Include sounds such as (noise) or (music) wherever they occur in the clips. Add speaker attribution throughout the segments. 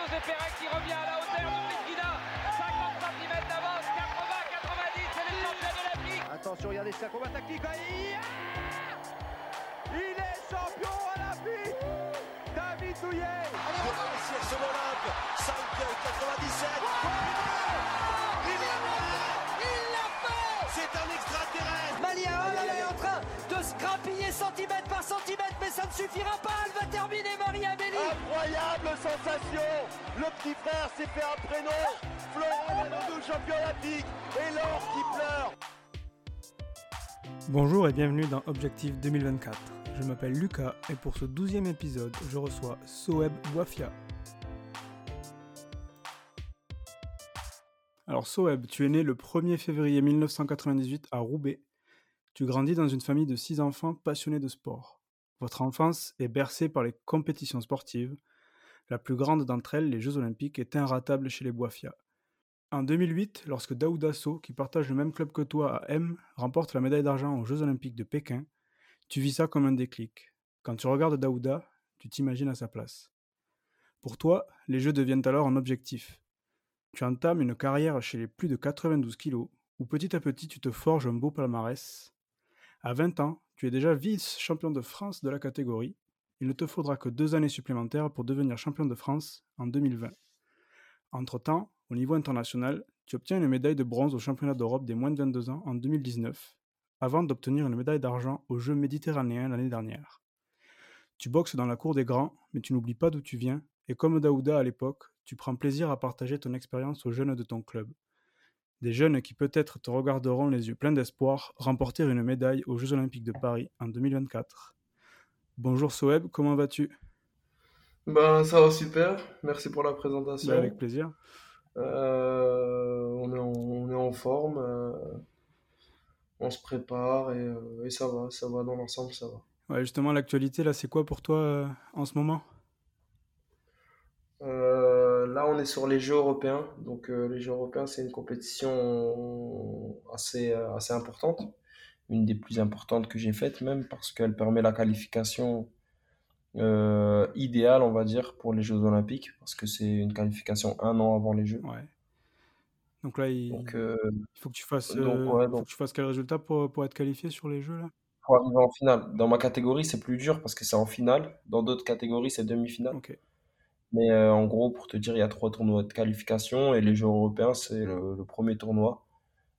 Speaker 1: José Pérez qui revient à la hauteur de Medina. 50 cm d'avance, 80, 90, c'est les champions de l'Afrique.
Speaker 2: Attention, regardez sa combat tactique. Il est champion olympique David Douillet
Speaker 3: sur l'Olympe, 5 97. Il fait C'est un extraterrestre
Speaker 4: Malia elle est en train de scrapiller centimètre par centimètre, mais ça ne suffira pas. Elle va terminer Maria Belli.
Speaker 3: Incroyable sensation Le petit frère s'est fait un prénom Florent Manodou, champion olympique Et l'or qui pleure
Speaker 5: Bonjour et bienvenue dans Objectif 2024. Je m'appelle Lucas et pour ce douzième épisode, je reçois Soeb Wafia. Alors Soeb, tu es né le 1er février 1998 à Roubaix. Tu grandis dans une famille de six enfants passionnés de sport. Votre enfance est bercée par les compétitions sportives. La plus grande d'entre elles, les Jeux Olympiques, est inratable chez les Boifia. En 2008, lorsque Daouda So, qui partage le même club que toi à M, remporte la médaille d'argent aux Jeux Olympiques de Pékin, tu vis ça comme un déclic. Quand tu regardes Daouda, tu t'imagines à sa place. Pour toi, les Jeux deviennent alors un objectif. Tu entames une carrière chez les plus de 92 kilos, où petit à petit tu te forges un beau palmarès. À 20 ans, tu es déjà vice-champion de France de la catégorie. Il ne te faudra que deux années supplémentaires pour devenir champion de France en 2020. Entre-temps, au niveau international, tu obtiens une médaille de bronze au championnat d'Europe des moins de 22 ans en 2019, avant d'obtenir une médaille d'argent aux Jeux méditerranéens l'année dernière. Tu boxes dans la cour des grands, mais tu n'oublies pas d'où tu viens, et comme Daouda à l'époque, tu prends plaisir à partager ton expérience aux jeunes de ton club. Des jeunes qui peut-être te regarderont les yeux pleins d'espoir remporter une médaille aux Jeux Olympiques de Paris en 2024. Bonjour Soeb, comment vas-tu?
Speaker 6: Ben ça va super, merci pour la présentation.
Speaker 5: Ben, Avec plaisir.
Speaker 6: Euh, on, est en, on est en forme, euh, on se prépare et, euh, et ça va, ça va dans l'ensemble, ça va.
Speaker 5: Ouais, justement, l'actualité, là, c'est quoi pour toi en ce moment?
Speaker 6: Euh, là, on est sur les Jeux européens. Donc, euh, les Jeux européens, c'est une compétition assez, euh, assez importante, une des plus importantes que j'ai faites même parce qu'elle permet la qualification euh, idéale, on va dire, pour les Jeux olympiques parce que c'est une qualification un an avant les Jeux.
Speaker 5: Ouais. Donc là, il,
Speaker 6: Donc,
Speaker 5: il faut que tu fasses,
Speaker 6: donc,
Speaker 5: faut que tu fasses quel résultat pour, pour être qualifié sur les jeux là?
Speaker 6: Pour arriver en finale. Dans ma catégorie, c'est plus dur parce que c'est en finale. Dans d'autres catégories, c'est demi-finale.
Speaker 5: Ok.
Speaker 6: Mais euh, en gros, pour te dire, il y a trois tournois de qualification et les Jeux européens, c'est le, le premier tournoi.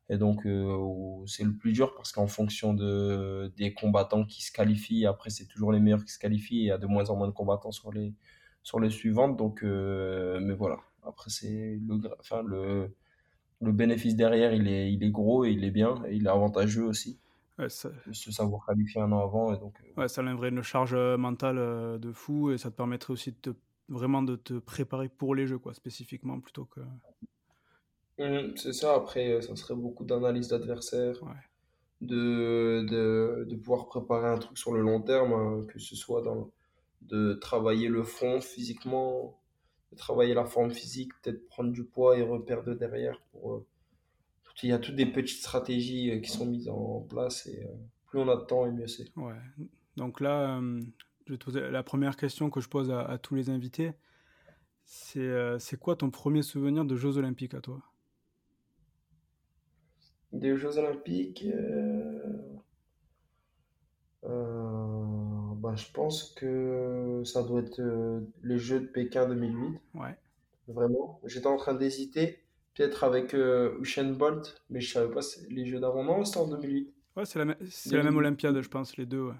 Speaker 6: Et donc, euh, c'est le plus dur parce qu'en fonction de, des combattants qui se qualifient, après, c'est toujours les meilleurs qui se qualifient et il y a de moins en moins de combattants sur les, sur les suivantes. Donc, euh, mais voilà. Après, c'est le, enfin, le, le bénéfice derrière, il est, il est gros et il est bien et il est avantageux aussi
Speaker 5: Ouais, ça,
Speaker 6: de se savoir qualifier un an avant. Et donc, euh,
Speaker 5: ouais, ça enlèverait une charge mentale de fou et ça te permettrait aussi de te, vraiment de te préparer pour les jeux, quoi, spécifiquement, plutôt que.
Speaker 6: Mhm, c'est ça. Après, euh, ça serait beaucoup d'analyse d'adversaire,
Speaker 5: Ouais.
Speaker 6: de, de, de pouvoir préparer un truc sur le long terme, hein, que ce soit dans, de travailler le fond physiquement, de travailler la forme physique, peut-être prendre du poids et reperdre de derrière. Pour, euh, il y a toutes des petites stratégies euh, qui sont mises en place et euh, plus on a de temps et mieux c'est.
Speaker 5: Ouais. Donc là, je vais te poser la première question que je pose à, à tous les invités. C'est euh, c'est quoi ton premier souvenir de Jeux Olympiques à toi?
Speaker 6: Des Jeux Olympiques, euh, euh, bah, je pense que ça doit être les Jeux de Pékin 2008.
Speaker 5: Ouais.
Speaker 6: Vraiment. J'étais en train d'hésiter, peut-être avec euh, Usain Bolt, mais je savais pas les jeux d'avant. Non, c'était en 2008.
Speaker 5: Ouais, c'est la, même
Speaker 6: 2008.
Speaker 5: Olympiade, je pense, les deux. Ouais.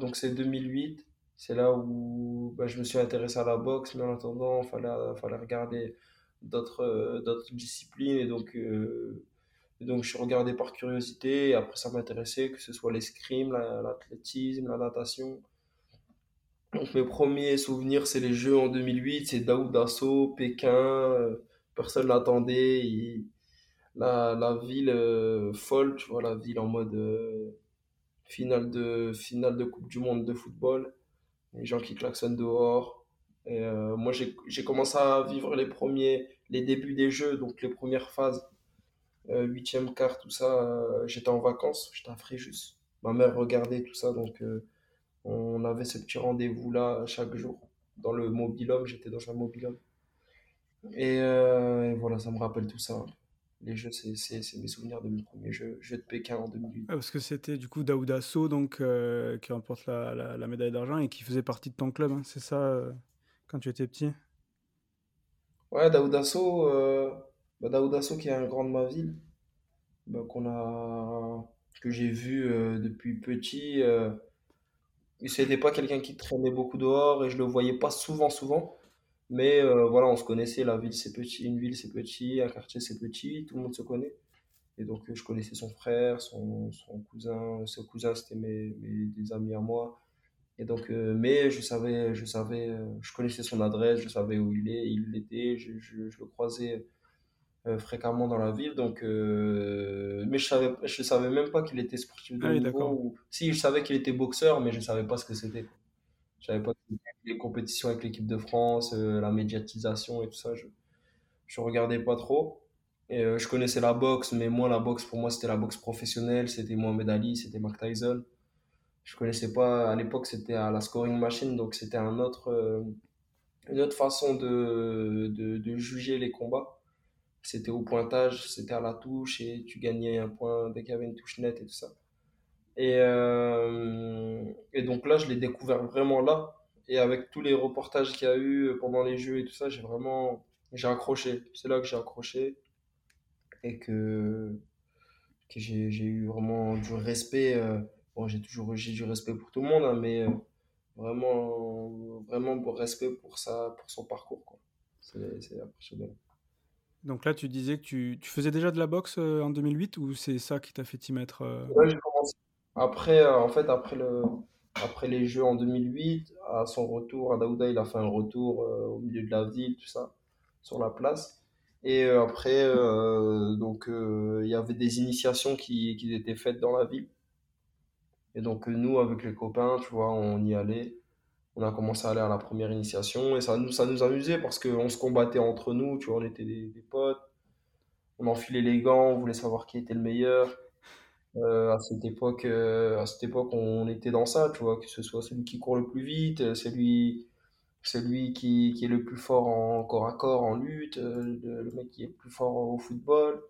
Speaker 6: Donc c'est 2008. C'est là où bah, je me suis intéressé à la boxe, mais en attendant, il fallait, fallait regarder d'autres euh, d'autres disciplines. Et donc, euh, et donc je par curiosité. Et après, ça m'intéressait, que ce soit l'escrime, la- l'athlétisme, la natation. Donc mes premiers souvenirs, c'est les Jeux en 2008, c'est Daoud So, Pékin, euh, personne l'attendait, la, la ville euh, folle, tu vois, la ville en mode finale de, finale de Coupe du Monde de football, les gens qui klaxonnent dehors. Euh, moi, j'ai, commencé à vivre les premiers, les débuts des Jeux, donc les premières phases, euh, huitième quart, tout ça, euh, j'étais en vacances, j'étais à Fréjus. Ma mère regardait tout ça, donc... euh, on avait ce petit rendez-vous-là chaque jour. dans le mobilhome, j'étais dans un mobilhome. Et, euh, et voilà, ça me rappelle tout ça. Les jeux, c'est mes souvenirs de mes premiers jeux, jeux de Pékin en 2008.
Speaker 5: Ah, parce que c'était du coup Daouda So donc, euh, qui remporte la, la- la médaille d'argent et qui faisait partie de ton club, hein, c'est ça, euh, quand tu étais petit?
Speaker 6: Ouais, Daoudasso, euh, bah, qui est un grand de ma ville, bah, qu'on a, que j'ai vu euh, depuis petit. Euh, c'était pas quelqu'un qui traînait beaucoup dehors et je le voyais pas souvent, souvent. Mais euh, voilà, on se connaissait, la ville c'est petit, une ville c'est petit, un quartier c'est petit, tout le monde se connaît. Et donc euh, je connaissais son frère, son, son cousin, ses cousins c'était mes, mes- des amis à moi. Et donc, euh, mais je savais, je savais, je connaissais son adresse, je savais où il est, il était, je, je, je le croisais fréquemment dans la ville. Donc, euh, mais je savais, je savais même pas qu'il était sportif de
Speaker 5: Ah
Speaker 6: niveau. Ou... Si, je savais qu'il était boxeur, mais je savais pas ce que c'était. Je savais pas les compétitions avec l'équipe de France, euh, la médiatisation et tout ça. Je, je regardais pas trop. Et euh, je connaissais la boxe, mais moi, la boxe, pour moi, c'était la boxe professionnelle. C'était Mohamed Ali, c'était Mike Tyson. Je connaissais pas, à l'époque, c'était à la scoring machine, donc c'était un autre, euh, une autre façon de, de, de juger les combats. C'était au pointage, c'était à la touche et tu gagnais un point dès qu'il y avait une touche nette et tout ça. Et, euh, et donc là, je l'ai découvert vraiment là. Et avec tous les reportages qu'il y a eu pendant les jeux et tout ça, j'ai vraiment, j'ai accroché. C'est là que j'ai accroché et que, que j'ai, j'ai eu vraiment du respect. euh, bon, j'ai toujours eu j'ai du respect pour tout le monde, hein, mais euh, vraiment, vraiment beau respect pour ça, pour son parcours, quoi. C'est, c'est impressionnant.
Speaker 5: Donc là, tu disais que tu, tu faisais déjà de la boxe en 2008 ou c'est ça qui t'a fait t'y mettre euh?
Speaker 6: Ouais, j'ai commencé. Après, euh, en fait, après le, après les Jeux en 2008, à son retour, à Daouda, il a fait un retour euh, au milieu de la ville, tout ça, sur la place. Et euh, après, donc, il y avait des initiations qui, qui étaient faites dans la ville. Et donc, nous, avec les copains, tu vois, on y allait. On a commencé à aller à la première initiation et ça nous, ça nous amusait parce qu'on se combattait entre nous, tu vois, on était des, des potes. On enfilait les gants, on voulait savoir qui était le meilleur. Euh, à cette époque, euh, à cette époque, on était dans ça, tu vois, que ce soit celui qui court le plus vite, euh, celui, celui qui, est le plus fort en corps à corps, en lutte, le, mec qui est le plus fort au football.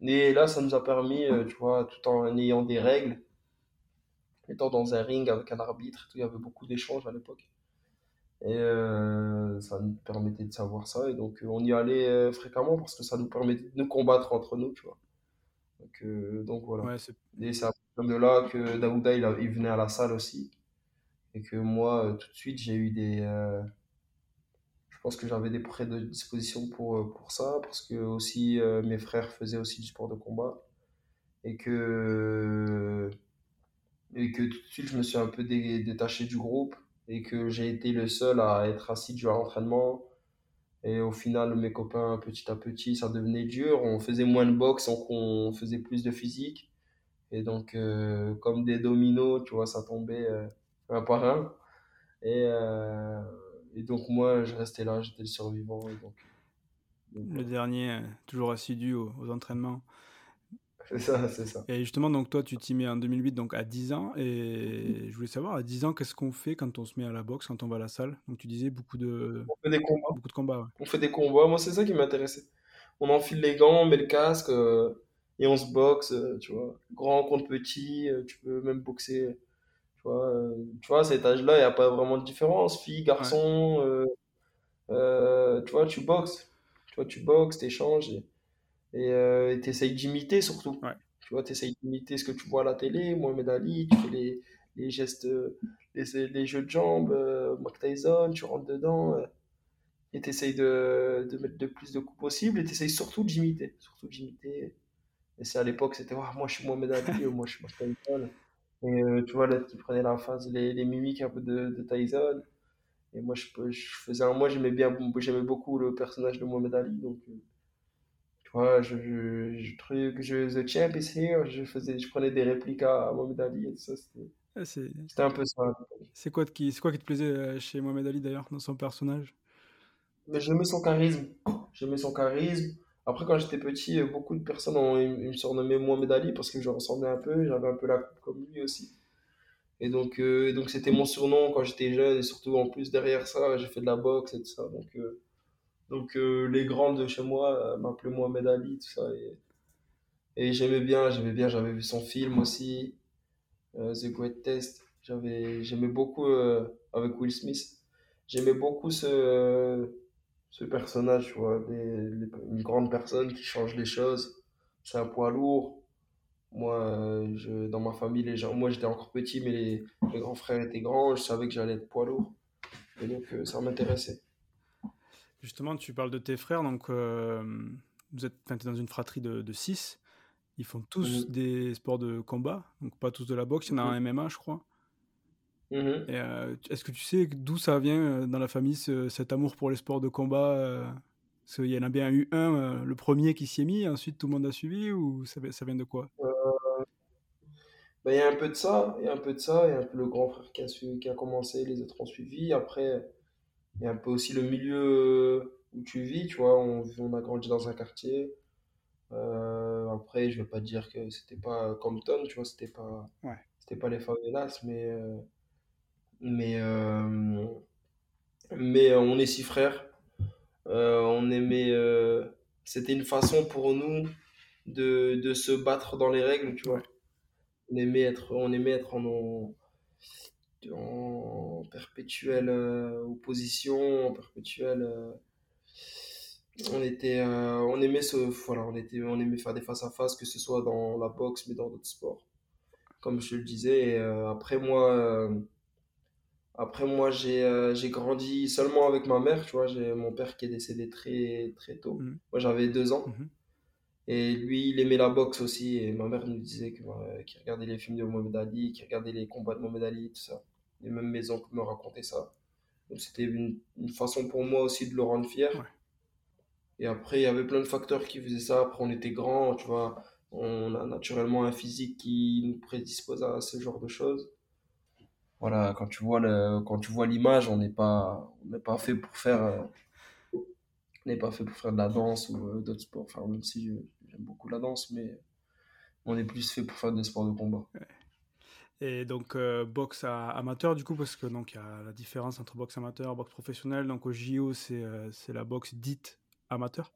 Speaker 6: Et là, ça nous a permis, tu vois, tout en ayant des règles, étant dans un ring avec un arbitre, il y avait beaucoup d'échanges à l'époque. Et ça nous permettait de savoir ça. Et donc, on y allait fréquemment parce que ça nous permettait de nous combattre entre nous, tu vois. Donc, euh, donc voilà.
Speaker 5: Ouais,
Speaker 6: Et c'est à partir de là que Daouda, il, a- il venait à la salle aussi. Et que moi, euh, tout de suite, j'ai eu des... euh, je pense que j'avais des prédispositions pour, euh, pour ça, parce que aussi euh, mes frères faisaient aussi du sport de combat. Et que, et que tout de suite, je me suis un peu dé- détaché du groupe. Et que j'ai été le seul à être assidu à l'entraînement. Et au final, mes copains, petit à petit, ça devenait dur. On faisait moins de boxe, donc on faisait plus de physique. Et donc, euh, comme des dominos, tu vois, ça tombait euh, un par un. Et, euh, et donc, moi, je restais là, j'étais le survivant. et donc, donc
Speaker 5: le dernier, toujours assidu aux, aux entraînements.
Speaker 6: C'est ça, c'est ça.
Speaker 5: Et justement, donc toi, tu t'y mets en 2008, donc à 10 ans. Et je voulais savoir, à 10 ans, qu'est-ce qu'on fait quand on se met à la boxe, quand on va à la salle? Donc tu disais beaucoup de,
Speaker 6: On fait des combats.
Speaker 5: beaucoup de combats. ouais.
Speaker 6: On fait des combats. Moi, c'est ça qui m'intéressait. On enfile les gants, on met le casque euh, et on se boxe, euh, tu vois. Grand contre petit, euh, tu peux même boxer. Tu vois, tu vois à cet âge-là, il n'y a pas vraiment de différence. Fille, garçon, tu vois, tu boxes. Tu vois, tu boxes, t'échanges et et euh, t'essayes d'imiter surtout.
Speaker 5: Ouais.
Speaker 6: Tu vois, t'essayes d'imiter ce que tu vois à la télé, Mohamed Ali, tu fais les, les gestes, euh, les, les jeux de jambes, euh, Mike Tyson, tu rentres dedans euh, et t'essayes de, de mettre le plus de coups possible et t'essayes surtout d'imiter. Surtout d'imiter. Et c'est à l'époque, c'était Ouah, moi je suis Mohamed Ali, ou (laughs) moi je suis Mike Tyson. Et euh, tu vois, l'autre qui prenait la phase, les, les mimiques un peu de, de Tyson. Et moi, je, faisais un, moi j'aimais bien, j'aimais beaucoup le personnage de Mohamed Ali, donc. Euh, tu vois, je, je, je trouvais que je, The Champ is here, je faisais, je prenais des répliques à Mohamed Ali et tout ça, c'était
Speaker 5: Ah,
Speaker 6: c'était un peu ça.
Speaker 5: c'est quoi, qui, quoi qui te plaisait euh, chez Mohamed Ali d'ailleurs, dans son personnage?
Speaker 6: Mais j'aimais son charisme, j'aimais son charisme. Après, quand j'étais petit, euh, beaucoup de personnes ont, ils, ils me surnommaient Mohamed Ali parce que je ressemblais un peu, j'avais un peu la coupe comme lui aussi. Et donc, euh, donc c'était mon surnom quand j'étais jeune, et surtout en plus derrière ça, j'ai fait de la boxe et tout ça. Donc, euh, donc euh, les grands de chez moi m'appelaient Mohamed Ali, tout ça. Et, j'aimais bien, j'avais vu son film aussi, The Great Test. J'aimais beaucoup avec Will Smith. J'aimais beaucoup ce, personnage, tu une grande personne qui change les choses. C'est un poids lourd. Moi, dans ma famille, moi j'étais encore petit, mais les, grands frères étaient grands. Je savais que j'allais être poids lourd. Et donc, ça m'intéressait.
Speaker 5: Justement, tu parles de tes frères, donc euh, vous êtes dans une fratrie de, de six. Ils font tous mmh. des sports de combat, donc pas tous de la boxe. Il y en a un MMA, je crois. Mmh. Euh, est-ce que tu sais d'où ça vient euh, dans la famille cet amour pour les sports de combat Parce qu'il y en a bien eu un, le premier qui s'y est mis, ensuite tout le monde a suivi, ou ça, ça vient de quoi?
Speaker 6: Ben, il y a un peu de ça, il y a un peu de ça, il y a un peu le grand frère qui a, qui a commencé, les autres ont suivi. Après, il y a un peu aussi le milieu où tu vis, tu vois, on, on a grandi dans un quartier. Euh, après, je vais pas dire que c'était pas Compton, tu vois, c'était pas, c'était pas les favelas, mais, euh, mais, euh, mais on est six frères. on aimait, c'était une façon pour nous de, de se battre dans les règles, tu vois. On aimait être, on aimait être en, en perpétuelle euh, opposition, en perpétuelle. Euh, on était, euh, on aimait ce, voilà, on était, on aimait faire des face à face, que ce soit dans la boxe mais dans d'autres sports, comme je le disais. après moi, après moi, j'ai, j'ai grandi seulement avec ma mère, tu vois. J'ai mon père qui est décédé très, très tôt. Mmh. Moi, j'avais deux ans. Mmh. Et lui, il aimait la boxe aussi. Et ma mère nous disait qu'il regardait les films de Mohamed Ali, qu'il regardait les combats de Mohamed Ali, tout ça. Et même mes oncles me racontaient ça. Donc c'était une, façon pour moi aussi de le rendre fier. Et après, il y avait plein de facteurs qui faisaient ça. Après, on était grands, tu vois. On a naturellement un physique qui nous prédispose à ce genre de choses. Voilà, quand tu vois le, quand tu vois l'image, on n'est pas, on n'est pas fait pour faire, euh, n'est pas fait pour faire de la danse ou euh, d'autres sports. Enfin, même si j'aime beaucoup la danse, mais on est plus fait pour faire des sports de combat.
Speaker 5: Et donc euh, boxe amateur du coup parce que donc il y a la différence entre boxe amateur, boxe professionnelle. Donc au JO c'est euh, c'est la boxe dite amateur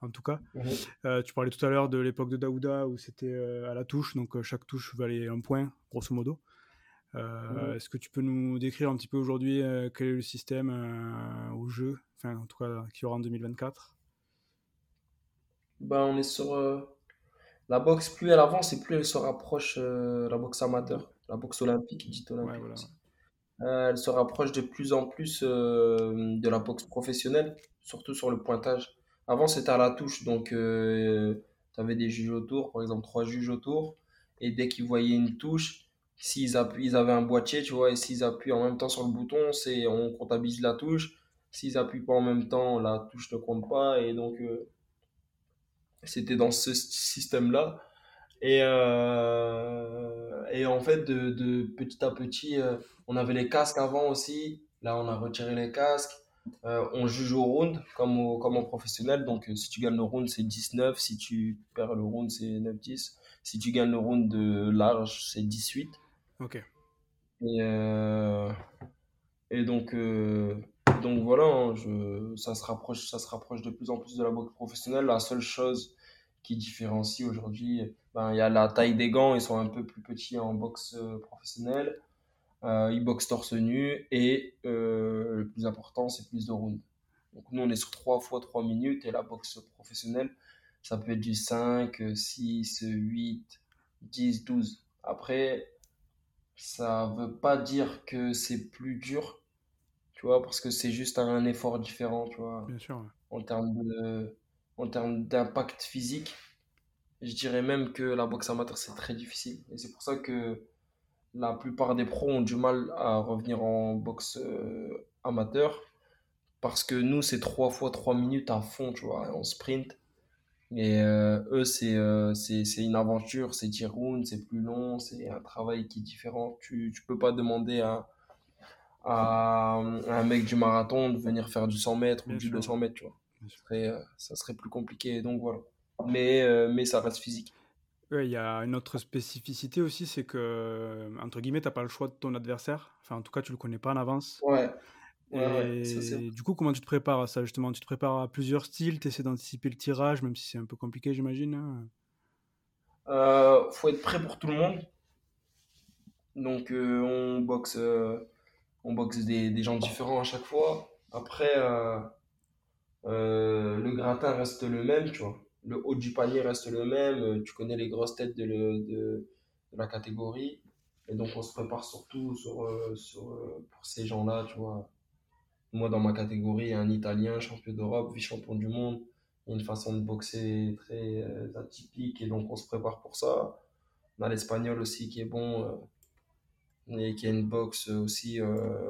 Speaker 5: en tout cas. Mhm. Euh, tu parlais tout à l'heure de l'époque de Daouda où c'était à la touche donc chaque touche valait un point grosso modo. Mhm. Est-ce que tu peux nous décrire un petit peu aujourd'hui quel est le système au jeu, enfin en tout cas qui aura en 2024
Speaker 6: Ben on est sur la boxe, plus elle avance et plus elle se rapproche de la boxe amateur la boxe olympique, dite olympique euh, elle se rapproche de plus en plus euh, de la boxe professionnelle, surtout sur le pointage. Avant, c'était à la touche, donc euh, tu avais des juges autour, par exemple trois juges autour, et dès qu'ils voyaient une touche, s'ils ils avaient un boîtier, tu vois, et s'ils appuient en même temps sur le bouton, c'est on comptabilise la touche. S'ils appuient pas en même temps, la touche ne compte pas, et donc c'était dans ce système-là. Et, euh, et en fait, de, de, petit à petit, euh, on avait les casques avant aussi. Là, on a retiré les casques. Euh, on juge au round comme, au, comme en professionnel. Donc, si tu gagnes le round, c'est 19. Si tu perds le round, c'est 9-10. Si tu gagnes le round de large, c'est 18.
Speaker 5: Ok.
Speaker 6: Et, et donc, donc voilà, hein, je, ça, se rapproche, ça se rapproche de plus en plus de la boxe professionnelle. La seule chose qui différencie aujourd'hui. Ben, il y a la taille des gants, ils sont un peu plus petits en boxe euh, professionnelle. Euh, ils boxent torse nu et euh, le plus important, c'est plus de rounds. Donc nous, on est sur 3 fois 3 minutes et la boxe professionnelle, ça peut être du 5, 6, 8, 10, 12. Après, ça veut pas dire que c'est plus dur, tu vois, parce que c'est juste un effort différent, tu vois.
Speaker 5: Bien sûr.
Speaker 6: En termes de, en termes d'impact physique. Je dirais même que la boxe amateur, c'est très difficile. Et c'est pour ça que la plupart des pros ont du mal à revenir en boxe euh, amateur. Parce que nous, c'est 3 fois 3 minutes à fond, tu vois, en sprint. Et euh, eux, euh, c'est c'est une aventure, c'est 10 rounds, c'est plus long, c'est un travail qui est différent. Tu ne peux pas demander à, à, un mec du marathon de venir faire du 100 mètres ou du 200 mètres, tu vois. Euh, ça serait plus compliqué. Donc voilà. Mais, euh, mais ça reste physique.
Speaker 5: Ouais, il y a une autre spécificité aussi, c'est que, entre guillemets, t'as pas le choix de ton adversaire. Enfin, en tout cas, tu le connais pas en avance.
Speaker 6: Ouais, ouais, ouais, ça c'est
Speaker 5: Et du coup, comment tu te prépares à ça, justement? Tu te prépares à plusieurs styles, tu essaies d'anticiper le tirage, même si c'est un peu compliqué, j'imagine, hein?
Speaker 6: Euh, faut être prêt pour tout le monde. Donc, euh, on boxe, euh, on boxe des, des gens différents à chaque fois. Après, euh, le gratin reste le même, tu vois. Le haut du panier reste le même. euh, Tu connais les grosses têtes de, le- de, la catégorie. Et donc, on se prépare surtout sur, euh, sur, pour ces gens-là, tu vois. Moi, dans ma catégorie, un Italien, champion d'Europe, vice-champion du monde. Une façon de boxer très atypique et donc on se prépare pour ça. On a l'Espagnol aussi qui est bon et qui a une boxe aussi.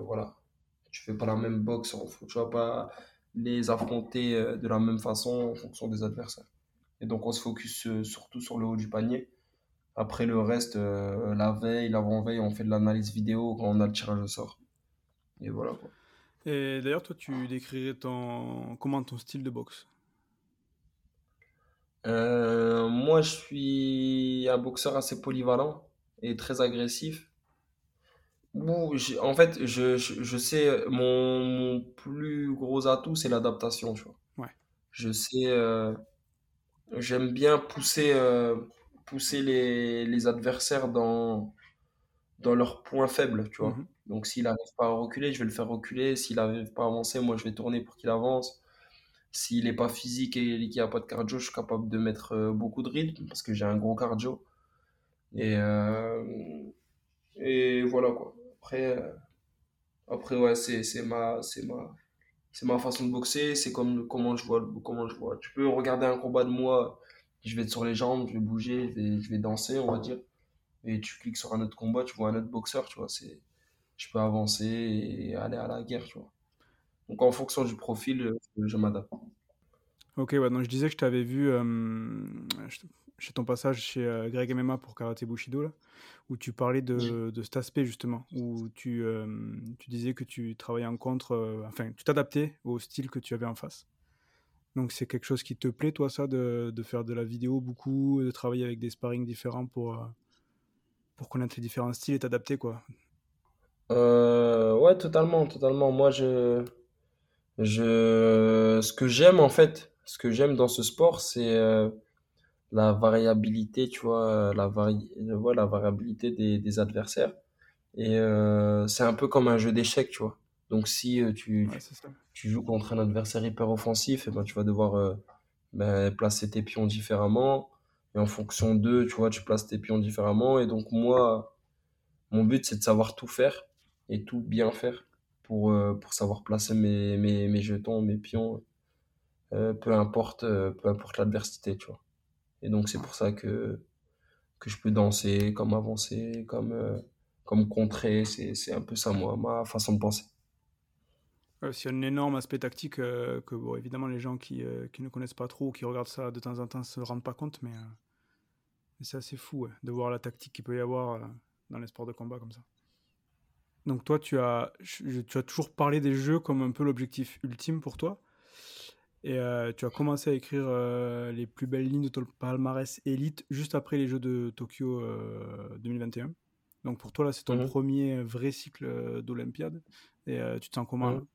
Speaker 6: voilà. Tu fais pas la même boxe, tu vas pas les affronter euh, de la même façon en fonction des adversaires. Et donc on se focus euh, surtout sur le haut du panier. Après le reste, euh, la veille, l'avant-veille, on fait de l'analyse vidéo quand on a le tirage au sort. Et voilà quoi.
Speaker 5: Et d'ailleurs, toi, tu décrirais ton... comment ton style de boxe?
Speaker 6: Euh, moi, je suis un boxeur assez polyvalent et très agressif. Ouh, j'ai- en fait, je, je, je sais, mon, mon plus gros atout, c'est l'adaptation, tu vois.
Speaker 5: Ouais.
Speaker 6: Je sais, euh, j'aime bien pousser, euh, pousser les, les adversaires dans, dans leurs points faibles, tu vois.
Speaker 5: Mhm.
Speaker 6: Donc, s'il n'arrive pas à reculer, je vais le faire reculer. S'il n'arrive pas à avancer, moi, je vais tourner pour qu'il avance. S'il n'est pas physique et qu'il n'y a pas de cardio, je suis capable de mettre euh, beaucoup de rythme parce que j'ai un gros cardio. Et, euh, et voilà quoi. Après, euh, après ouais, c'est, ma, ma, ma façon de boxer. C'est comme comment je vois, comment je vois. Tu peux regarder un combat de moi, je vais être sur les jambes, je vais bouger, je vais, danser, on va dire. Et tu cliques sur un autre combat, tu vois un autre boxeur, tu vois. C'est, je peux avancer et aller à la guerre, tu vois. Donc en fonction du profil, euh, je m'adapte.
Speaker 5: Ok, ouais, donc je disais que je t'avais vu euh, chez ton passage chez euh, Greg MMA pour Karaté Bushido, là, où tu parlais de, de cet aspect justement, où tu, euh, tu disais que tu travaillais en contre, euh, enfin, tu t'adaptais au style que tu avais en face. Donc c'est quelque chose qui te plaît, toi, ça, de, de faire de la vidéo beaucoup, de travailler avec des sparring différents pour, pour connaître les différents styles et t'adapter, quoi?
Speaker 6: Ouais, totalement, totalement. Moi, je, je, ce que j'aime en fait, ce que j'aime dans ce sport, c'est euh, la variabilité, tu vois, la vari, ouais, la variabilité des, des adversaires. Et euh, c'est un peu comme un jeu d'échecs, tu vois. Donc si euh, tu,
Speaker 5: Ouais,
Speaker 6: tu, joues contre un adversaire hyper offensif, et ben, tu vas devoir euh, ben, placer tes pions différemment. Et en fonction d'eux, tu vois, tu places tes pions différemment. Et donc moi, mon but, c'est de savoir tout faire et tout bien faire pour, euh, pour savoir placer mes, mes, mes jetons, mes pions, euh, peu importe, euh, peu importe l'adversité, tu vois. Et donc, c'est pour ça que, que je peux danser, comme avancer, comme, euh, comme contrer. C'est, un peu ça, moi, ma façon de penser.
Speaker 5: Ouais, c'est un énorme aspect tactique euh, que, évidemment, les gens qui, euh, qui ne connaissent pas trop ou qui regardent ça de temps en temps se rendent pas compte, mais, euh, c'est assez fou de voir la tactique qu'il peut y avoir euh, dans les sports de combat comme ça. Donc toi, tu as, tu as toujours parlé des jeux comme un peu l'objectif ultime pour toi. Et euh, tu as commencé à écrire euh, les plus belles lignes de ton palmarès élite juste après les Jeux de Tokyo euh, 2021. Donc pour toi, là, c'est ton
Speaker 6: Mhm.
Speaker 5: premier vrai cycle euh, d'Olympiade. Et euh, tu te sens comment
Speaker 6: Mhm.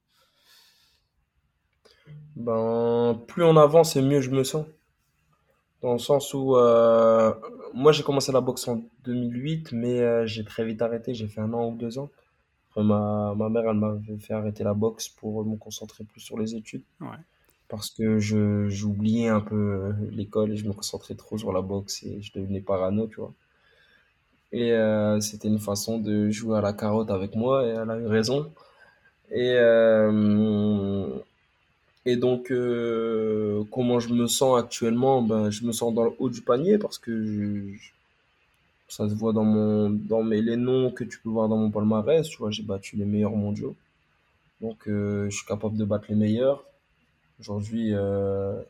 Speaker 6: Ben, plus on avance et mieux je me sens. Dans le sens où, euh, moi, j'ai commencé la boxe en 2008, mais euh, j'ai très vite arrêté. J'ai fait un an ou deux ans. Après, ma, ma mère, elle m'avait fait arrêter la boxe pour me concentrer plus sur les études.
Speaker 5: Ouais.
Speaker 6: Parce que je j'oubliais un peu euh, l'école et je me concentrais trop sur la boxe et je devenais parano, tu vois. Et euh, c'était une façon de jouer à la carotte avec moi et elle a eu raison. Et, euh, et donc, comment je me sens actuellement? Ben, je me sens dans le haut du panier parce que ça se voit dans mon, dans mes, les noms que tu peux voir dans mon palmarès. Tu vois, j'ai battu les meilleurs mondiaux. Donc, je suis capable de battre les meilleurs. Aujourd'hui, euh,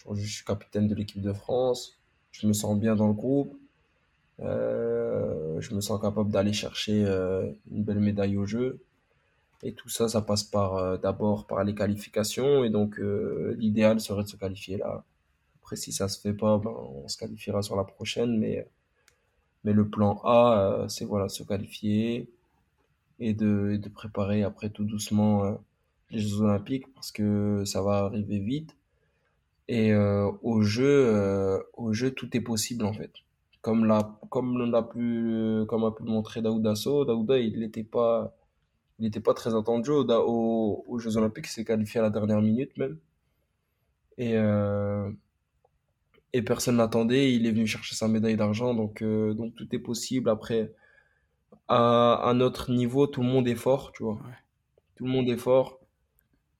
Speaker 6: Aujourd'hui, je suis capitaine de l'équipe de France. Je me sens bien dans le groupe. Euh, je me sens capable d'aller chercher euh, une belle médaille au jeu. Et tout ça, ça passe par d'abord par les qualifications. Et donc, l'idéal serait de se qualifier là. Après, si ça se fait pas, ben, on se qualifiera sur la prochaine. Mais, mais le plan A, c'est voilà, se qualifier et de, et de préparer après tout doucement les Jeux Olympiques parce que ça va arriver vite. Et au jeu, au jeu, tout est possible en fait. Comme l'a comme on a pu comme a pu montrer Daouda So Daouda il n'était pas il n'était pas très attendu aux, aux, Jeux Olympiques. Il s'est qualifié à la dernière minute même. Et euh, et personne n'attendait il est venu chercher sa médaille d'argent. Donc euh, donc tout est possible. Après à, à notre niveau tout le monde est fort tu vois. Tout le monde est fort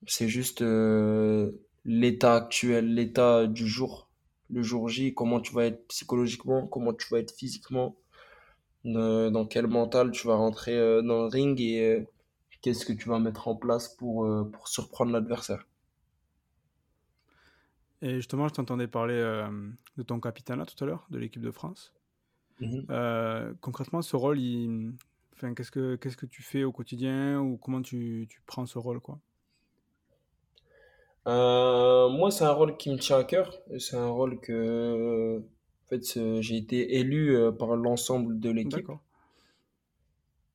Speaker 6: c'est juste euh, l'état actuel l'état du jour le jour J, comment tu vas être psychologiquement, comment tu vas être physiquement, dans quel mental tu vas rentrer euh, dans le ring et euh, qu'est-ce que tu vas mettre en place pour, euh, pour surprendre l'adversaire.
Speaker 5: Et justement, je t'entendais parler de ton capitaine tout à l'heure, de l'équipe de France. Mhm. concrètement, ce rôle, il... enfin, qu'est-ce, que, qu'est-ce que tu fais au quotidien ou comment tu, tu prends ce rôle quoi?
Speaker 6: Euh, moi, c'est un rôle qui me tient à cœur. C'est un rôle que, en fait, j'ai été élu euh, par l'ensemble de l'équipe.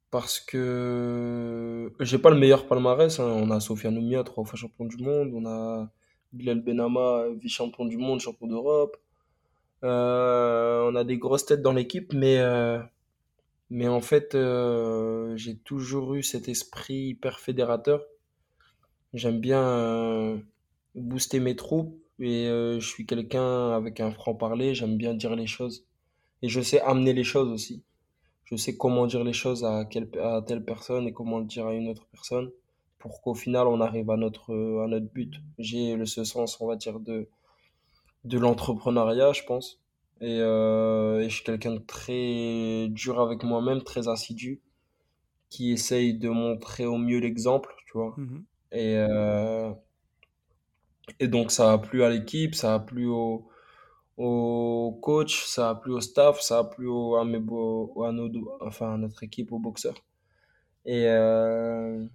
Speaker 6: Parce que j'ai pas le meilleur palmarès. Hein. On a Sofiane Oumia, trois fois champion du monde. On a Bilal Benama, vice-champion du monde, champion d'Europe. Euh, on a des grosses têtes dans l'équipe, mais, mais en fait, j'ai toujours eu cet esprit hyper fédérateur. J'aime bien booster mes troupes et euh, je suis quelqu'un avec un franc-parler, j'aime bien dire les choses. Et je sais amener les choses aussi. Je sais comment dire les choses à, quelle, à telle personne et comment le dire à une autre personne pour qu'au final on arrive à notre, à notre but. J'ai le ce sens, on va dire, de, de l'entrepreneuriat, je pense. Et, euh, et je suis quelqu'un de très dur avec moi-même, très assidu, qui essaye de montrer au mieux l'exemple, tu vois. Mmh et, euh, et donc, ça a plu à l'équipe, ça a plu au, au coach, ça a plu au staff, ça a plu à, mes nos, enfin, à notre équipe, aux boxeurs. Et, euh,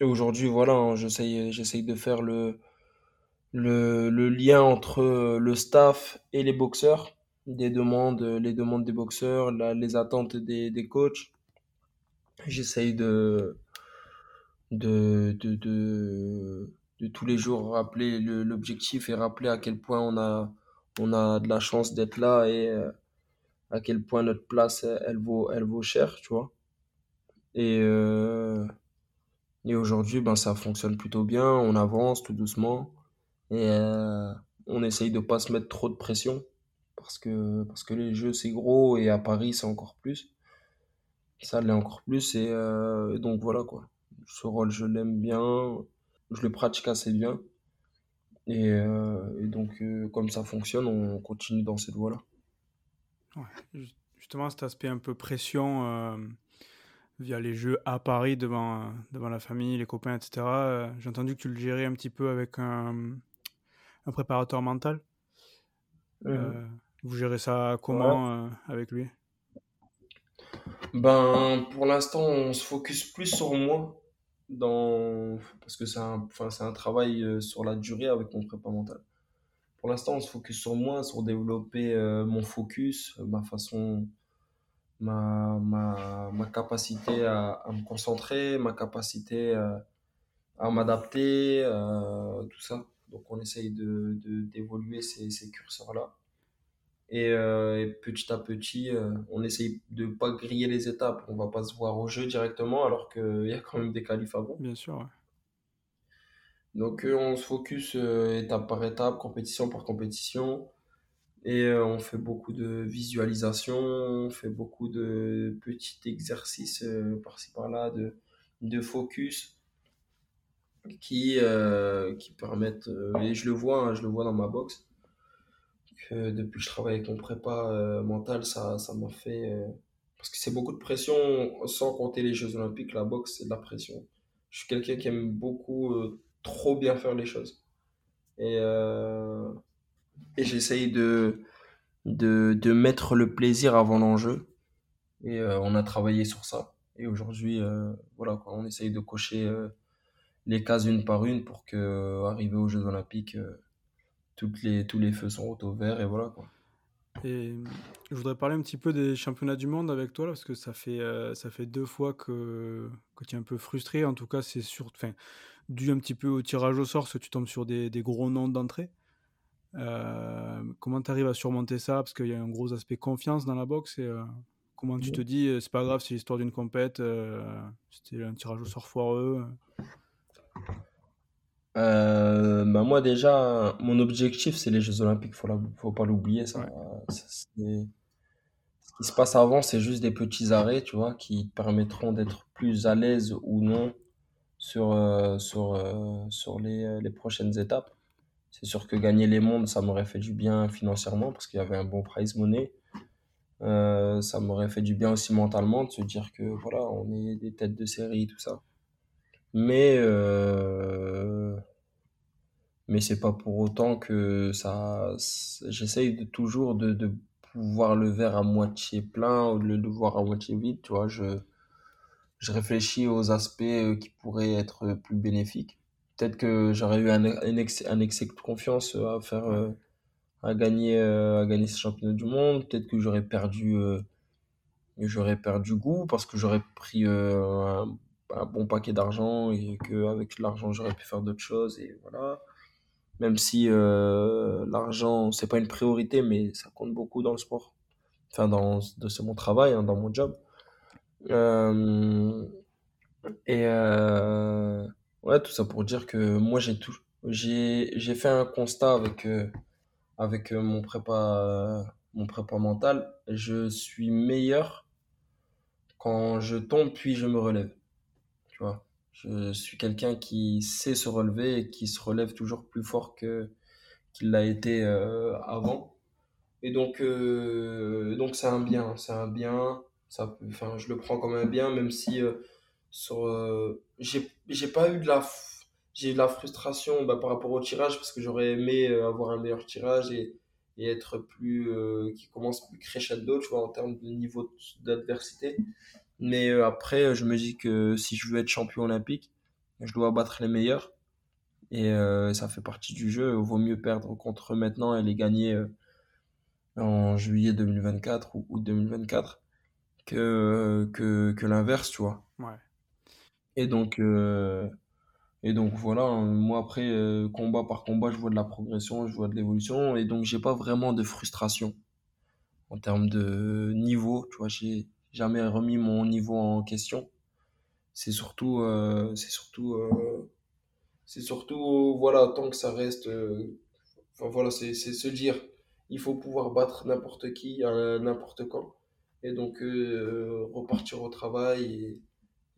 Speaker 6: aujourd'hui, voilà, hein, j'essaye, de faire le, lien entre le staff et les boxeurs, les demandes des boxeurs, les attentes des, des coachs. J'essaye de de tous les jours rappeler l'objectif et rappeler à quel point on a, on a de la chance d'être là et euh, à quel point notre place, elle, vaut, elle vaut cher, tu vois. Et, euh, et aujourd'hui, ben, ça fonctionne plutôt bien, on avance tout doucement et euh, on essaye de pas se mettre trop de pression parce que, parce que les jeux, c'est gros et à Paris, c'est encore plus. Ça l'est encore plus et donc voilà quoi. Ce rôle, je l'aime bien je le pratique assez bien. Et, euh, donc, euh, comme ça fonctionne, on continue dans cette voie-là.
Speaker 5: justement, cet aspect un peu pression euh, via les jeux à Paris devant, devant la famille, les copains, etc. J'ai entendu que tu le gérais un petit peu avec un, un préparateur mental. Vous gérez ça comment avec lui?
Speaker 6: Ben, pour l'instant, on se focus plus sur moi dans parce que c'est un enfin c'est un travail euh, sur la durée avec mon prépa mental. Pour l'instant on se focus sur moi sur développer euh, mon focus ma façon ma ma, ma capacité à, me concentrer ma capacité à, m'adapter euh, tout ça. Donc on essaye de d'évoluer ces, ces curseurs euh, et, petit à petit, euh, on essaye de pas griller les étapes. On va pas se voir au jeu directement alors qu'il y a quand même des qualifs avant.
Speaker 5: Bien sûr.
Speaker 6: Donc euh, on se focus étape par étape, compétition par compétition. Et on fait beaucoup de visualisation, on fait beaucoup de petits exercices par-ci par-là, de, de focus qui, qui permettent, et je le vois, hein, je le vois dans ma boxe, que depuis que je travaille avec mon prépa euh, mental, ça, ça m'a fait. Euh, parce que c'est beaucoup de pression, sans compter les Jeux Olympiques, la boxe, c'est de la pression. Je suis quelqu'un qui aime beaucoup euh, trop bien faire les choses. Et, et j'essaye de, de, de, mettre le plaisir avant l'enjeu. Et on a travaillé sur ça. Et aujourd'hui, voilà, on essaye de cocher les cases une par une pour que, arriver aux Jeux Olympiques, toutes les, tous les feux sont au vert et voilà quoi.
Speaker 5: Et je voudrais parler un petit peu des championnats du monde avec toi, là, parce que ça fait, euh, ça fait deux fois que, que tu es un peu frustré. En tout cas, c'est sur, enfin, dû un petit peu au tirage au sort, parce que tu tombes sur des, des gros noms d'entrée. Euh, comment tu arrives à surmonter ça? Parce qu'il y a un gros aspect confiance dans la boxe. Et, euh, comment tu te dis, c'est pas grave, c'est l'histoire d'une compète, c'était un tirage au sort foireux
Speaker 6: euh, bah moi déjà, mon objectif c'est les Jeux Olympiques, faut, faut pas l'oublier ça. Ce qui se passe avant, c'est juste des petits arrêts, tu vois, qui permettront d'être plus à l'aise ou non sur, euh, sur, euh, sur les, les prochaines étapes. C'est sûr que gagner les mondes, ça m'aurait fait du bien financièrement parce qu'il y avait un bon prize money. ça m'aurait fait du bien aussi mentalement de se dire que voilà, on est des têtes de série, tout ça. Mais, euh, mais c'est pas pour autant que ça. J'essaye de, toujours de, de voir le verre à moitié plein ou de le voir à moitié vide, tu vois. Je, je réfléchis aux aspects euh, qui pourraient être plus bénéfiques. Peut-être que j'aurais eu un, un, excès, de confiance à faire, euh, à gagner, à gagner ce championnat du monde. Peut-être que j'aurais perdu, j'aurais perdu goût parce que j'aurais pris un un bon paquet d'argent et qu'avec l'argent j'aurais pu faire d'autres choses et voilà même si euh, l'argent c'est pas une priorité mais ça compte beaucoup dans le sport. Enfin dans c'est mon travail hein, dans mon job. Euh, et euh, ouais tout ça pour dire que moi j'ai tout j'ai j'ai fait un constat avec avec mon prépa mon prépa mental. Je suis meilleur quand je tombe puis je me relève. Tu vois? Je suis quelqu'un qui sait se relever et qui se relève toujours plus fort que qu'il l'a été euh, avant. Et donc, euh, donc c'est un bien, c'est un bien. Ça, enfin, je le prends comme un bien, même si euh, sur, j'ai, pas eu de la, j'ai de la frustration bah, par rapport au tirage parce que j'aurais aimé avoir un meilleur tirage et, et être plus, qui commence plus crescendo, tu vois, en termes de niveau d'adversité. Mais euh, après, je me dis que si je veux être champion olympique, je dois battre les meilleurs. Et euh, ça fait partie du jeu. Il vaut mieux perdre contre eux maintenant et les gagner euh, en juillet 2024 ou août 2024 que, que, que l'inverse, tu vois.
Speaker 5: Ouais.
Speaker 6: Et donc, et donc voilà, hein. moi après, combat par combat, je vois de la progression, je vois de l'évolution. Et donc, j'ai pas vraiment de frustration en termes de niveau. Tu vois, j'ai jamais remis mon niveau en question. C'est surtout, euh, c'est surtout, euh, c'est surtout, voilà, tant que ça reste, euh, enfin voilà, c'est se dire, il faut pouvoir battre n'importe qui n'importe quand. Et donc repartir au travail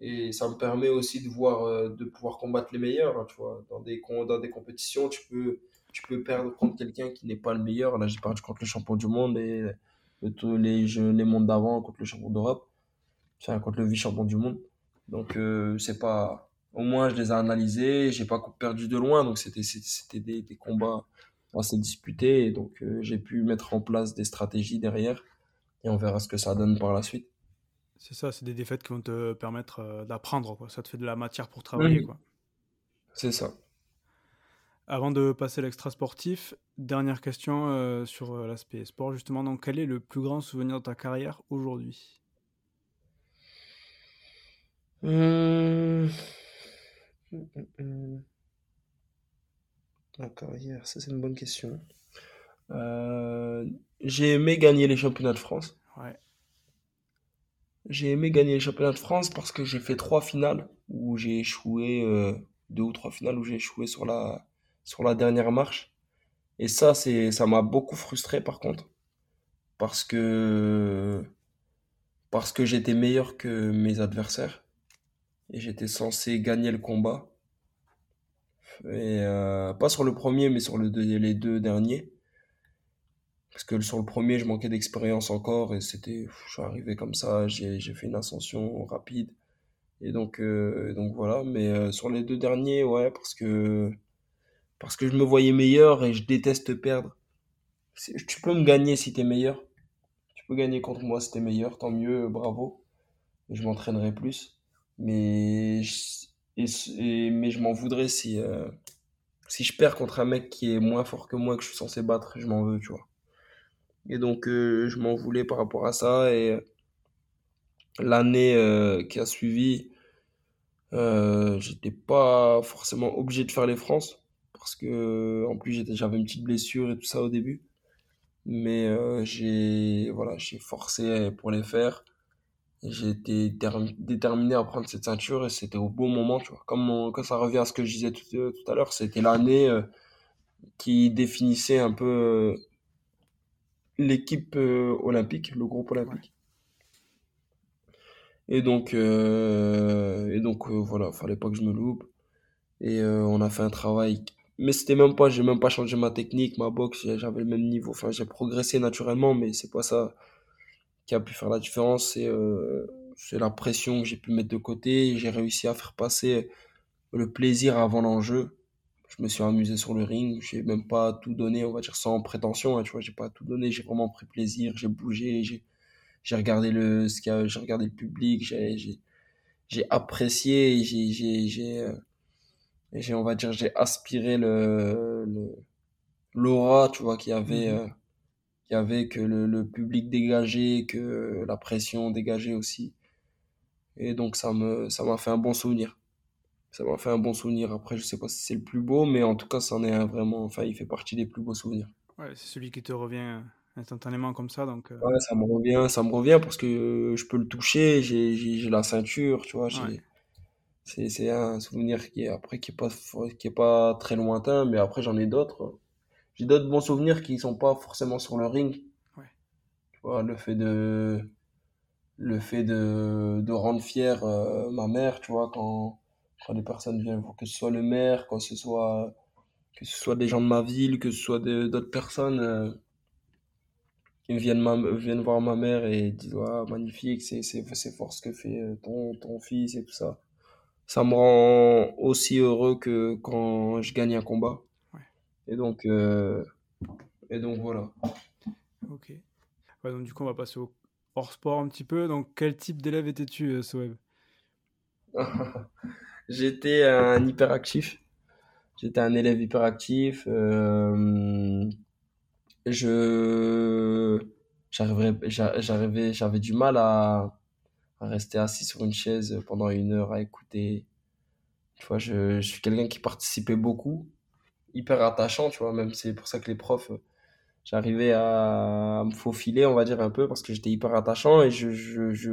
Speaker 6: et, et, ça me permet aussi de voir, de pouvoir combattre les meilleurs. Hein, tu vois, dans des dans des compétitions, tu peux, tu peux perdre contre quelqu'un qui n'est pas le meilleur. Là, j'ai perdu contre le champion du monde tous les, jeux, les mondes d'avant contre le champion d'Europe, enfin, contre le vice-champion du monde. Donc, euh, c'est pas. Au moins, je les ai analysés, j'ai pas perdu de loin, donc c'était des, des combats assez disputés, et donc euh, j'ai pu mettre en place des stratégies derrière, et on verra ce que ça donne par la suite.
Speaker 5: C'est ça, c'est des défaites qui vont te permettre euh, d'apprendre, quoi. Ça te fait de la matière pour travailler, quoi.
Speaker 6: C'est ça.
Speaker 5: Avant de passer à l'extra sportif, dernière question euh, sur euh, l'aspect sport justement. Donc, quel est le plus grand souvenir de ta carrière aujourd'hui?
Speaker 6: Mmh. Ma carrière, ça c'est une bonne question. Euh, j'ai aimé gagner les championnats de France.
Speaker 5: Ouais.
Speaker 6: J'ai aimé gagner les championnats de France parce que j'ai fait trois finales où j'ai échoué, deux ou trois finales où j'ai échoué sur la, sur la dernière marche. Et ça, c'est, ça m'a beaucoup frustré par contre. Parce que, parce que j'étais meilleur que mes adversaires. Et j'étais censé gagner le combat. Et euh, pas sur le premier, mais sur le les deux derniers. Parce que sur le premier, je manquais d'expérience encore et c'était, je suis arrivé comme ça, j'ai, fait une ascension rapide. Et donc, euh, donc voilà. Mais euh, sur les deux derniers, ouais, parce que parce que je me voyais meilleur et je déteste perdre. Tu peux me gagner si tu es meilleur. Tu peux gagner contre moi si tu es meilleur, tant mieux, bravo. Et je m'entraînerai plus. Mais je, m'en voudrais si, euh, si je perds contre un mec qui est moins fort que moi, que je suis censé battre, je m'en veux, tu vois. Et donc, euh, je m'en voulais par rapport à ça. Et l'année euh, qui a suivi, euh, j'étais pas forcément obligé de faire les France. Parce que, en plus, j'avais une petite blessure et tout ça au début. Mais euh, j'ai voilà, j'ai forcé pour les faire. J'ai été term- déterminé à prendre cette ceinture et c'était au bon moment, tu vois. Comme on- quand ça revient à ce que je disais tout, euh, tout à l'heure, c'était l'année euh, qui définissait un peu euh, l'équipe euh, olympique, le groupe olympique. Et donc, euh, et donc euh, voilà, fallait pas que je me loupe. Et euh, on a fait un travail. Mais c'était même pas, j'ai même pas changé ma technique, ma boxe, j'avais le même niveau. Enfin, j'ai progressé naturellement, mais c'est pas ça qui a pu faire la différence. C'est euh, c'est la pression que j'ai pu mettre de côté. J'ai réussi à faire passer le plaisir avant l'enjeu. Je me suis amusé sur le ring. J'ai même pas tout donné, on va dire sans prétention. hein, tu vois, j'ai pas tout donné. J'ai vraiment pris plaisir. J'ai bougé. J'ai j'ai regardé le, ce j'ai regardé le public. J'ai j'ai apprécié. J'ai j'ai j'ai euh, j'ai on va dire j'ai aspiré le l'aura, tu vois, qu'il y avait
Speaker 5: Mhm.
Speaker 6: euh, y avait que le, le public dégagé, que la pression dégagée aussi. Et donc ça me ça m'a fait un bon souvenir. Ça m'a fait un bon souvenir. Après, je sais pas si c'est le plus beau, mais en tout cas, c'en est un vraiment. Enfin, il fait partie des plus beaux souvenirs.
Speaker 5: Ouais, c'est celui qui te revient instantanément comme ça, donc euh,
Speaker 6: Ouais, ça me revient, ça me revient parce que euh, je peux le toucher, j'ai la ceinture, tu vois,
Speaker 5: ouais.
Speaker 6: C'est c'est un souvenir qui est après qui est pas qui est pas très lointain, mais après j'en ai d'autres. J'ai d'autres bons souvenirs qui sont pas forcément sur le ring.
Speaker 5: Ouais.
Speaker 6: Tu vois, le fait de le fait de de rendre fier euh, ma mère, tu vois, quand quand les personnes viennent, que ce soit le maire, quand ce soit que ce soit des gens de ma ville, que ce soit d'autres personnes. euh, Ils viennent, ma, viennent voir ma mère et disent ah, magnifique, c'est c'est c'est fort ce que fait euh, ton, ton fils et tout ça. Ça me rend aussi heureux que quand je gagne un combat.
Speaker 5: Ouais.
Speaker 6: Et donc, euh, et donc voilà.
Speaker 5: Ok. Ouais, donc du coup, on va passer au hors sport un petit peu. Donc, quel type d'élève étais-tu, euh, Soeb? (laughs)
Speaker 6: J'étais un hyperactif. J'étais un élève hyperactif. Euh, je j'arrivais, j'avais du mal à, à rester assis sur une chaise pendant une heure à écouter. Tu vois, je, je suis quelqu'un qui participait beaucoup, hyper attachant, tu vois, même c'est pour ça que les profs, euh, j'arrivais à, me faufiler, on va dire un peu, parce que j'étais hyper attachant et je, je, je,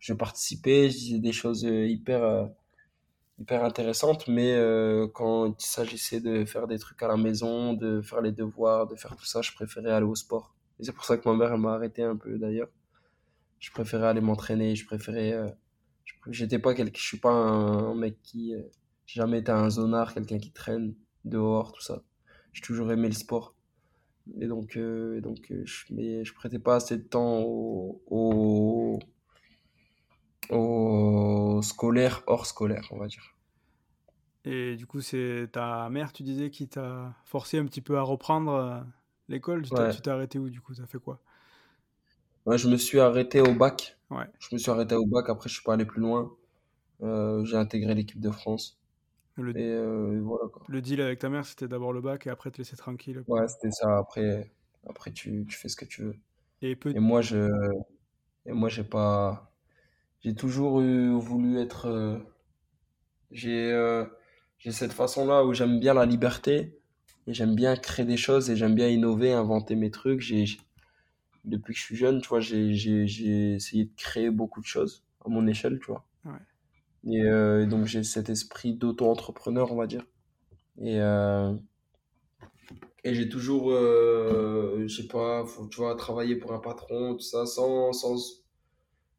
Speaker 6: je participais, je disais des choses euh, hyper, euh, hyper intéressantes, mais euh, quand il s'agissait de faire des trucs à la maison, de faire les devoirs, de faire tout ça, je préférais aller au sport. Et c'est pour ça que ma mère, elle m'a arrêté un peu d'ailleurs. Je préférais aller m'entraîner, je préférais. euh, j'étais pas quelqu'un, je suis pas un, un mec qui. euh, j'ai jamais été un zonard, quelqu'un qui traîne dehors, tout ça. J'ai toujours aimé le sport. Et donc, euh, donc euh, je, mais je prêtais pas assez de temps au, au, au scolaire, hors scolaire, on va dire.
Speaker 5: Et du coup, c'est ta mère, tu disais, qui t'a forcé un petit peu à reprendre l'école. Tu t'es
Speaker 6: Ouais.
Speaker 5: arrêté où, du coup? T'as fait quoi?
Speaker 6: Ouais, je me suis arrêté au bac.
Speaker 5: Ouais.
Speaker 6: Je me suis arrêté au bac, après je suis pas allé plus loin. Euh, j'ai intégré l'équipe de France.
Speaker 5: Le,
Speaker 6: Et euh, voilà quoi.
Speaker 5: le deal avec ta mère, c'était d'abord le bac et après te laisser tranquille.
Speaker 6: Ouais, c'était ça. Après, après tu, tu fais ce que tu veux.
Speaker 5: Et peu...
Speaker 6: Et moi, je, et moi, j'ai pas, j'ai toujours eu, voulu être, euh, j'ai, euh, j'ai cette façon-là où j'aime bien la liberté j'aime bien créer des choses et j'aime bien innover, inventer mes trucs. J'ai- depuis que je suis jeune, tu vois, j'ai, essayé de créer beaucoup de choses à mon échelle, tu vois.
Speaker 5: Ouais.
Speaker 6: Et, euh, et donc, j'ai cet esprit d'auto-entrepreneur, on va dire. Et, euh, et j'ai toujours, euh, je sais pas, faut, tu vois, travailler pour un patron, tout ça, sans, sans,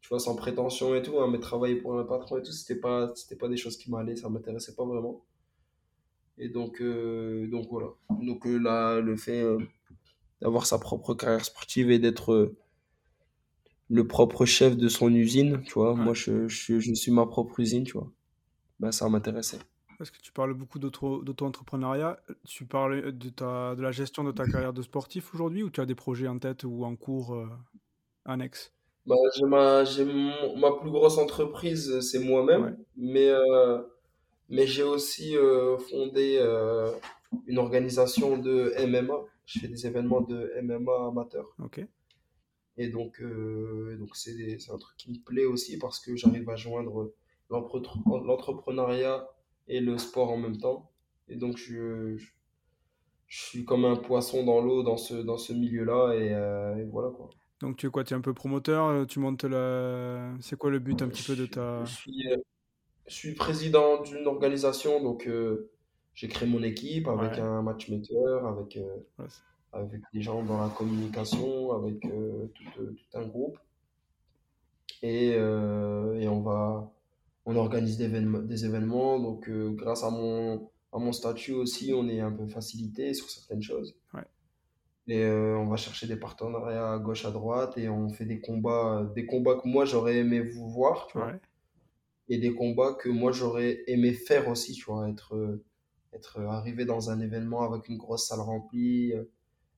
Speaker 6: tu vois, sans prétention et tout, hein, mais travailler pour un patron et tout, c'était pas, c'était pas des choses qui m'allaient, ça m'intéressait pas vraiment. Et donc, euh, donc voilà. Donc là, le fait d'avoir sa propre carrière sportive et d'être euh, le propre chef de son usine, tu vois,
Speaker 5: Ouais.
Speaker 6: moi je, je, je suis ma propre usine, tu vois, ben ça m'intéressait.
Speaker 5: Parce que tu parles beaucoup d'auto- d'auto-entrepreneuriat. Tu parles de, ta, de la gestion de ta carrière de sportif aujourd'hui ou tu as des projets en tête ou en cours euh, annexes?
Speaker 6: Bah, j'ai ma, ma plus grosse entreprise, c'est moi-même,
Speaker 5: Ouais.
Speaker 6: mais, euh, mais j'ai aussi euh, fondé euh, une organisation de MMA. Je fais des événements de MMA amateur.
Speaker 5: Ok.
Speaker 6: Et donc, euh, donc c'est un truc qui me plaît aussi parce que j'arrive à joindre l'entre- l'entrepreneuriat et le sport en même temps. Et donc, je, je, je suis comme un poisson dans l'eau dans ce, dans ce milieu-là. Et, euh, et voilà quoi.
Speaker 5: Donc tu es quoi? Tu es un peu promoteur, euh, tu montes la... C'est quoi le but un petit peu de ta...
Speaker 6: Je suis, je suis président d'une organisation, donc euh, j'ai créé mon équipe avec
Speaker 5: Ouais.
Speaker 6: un matchmaker, avec, euh,
Speaker 5: Ouais,
Speaker 6: avec des gens dans la communication, avec euh, tout, euh, tout un groupe. Et, et on va, on organise des événements, des événements. Donc, grâce à mon, à mon statut aussi, on est un peu facilité sur certaines choses.
Speaker 5: Ouais.
Speaker 6: Et on va chercher des partenariats à gauche, à droite, et on fait des combats, des combats que moi j'aurais aimé vous voir, tu vois,
Speaker 5: Ouais.
Speaker 6: et des combats que moi j'aurais aimé faire aussi, tu vois, être, être arrivé dans un événement avec une grosse salle remplie, euh,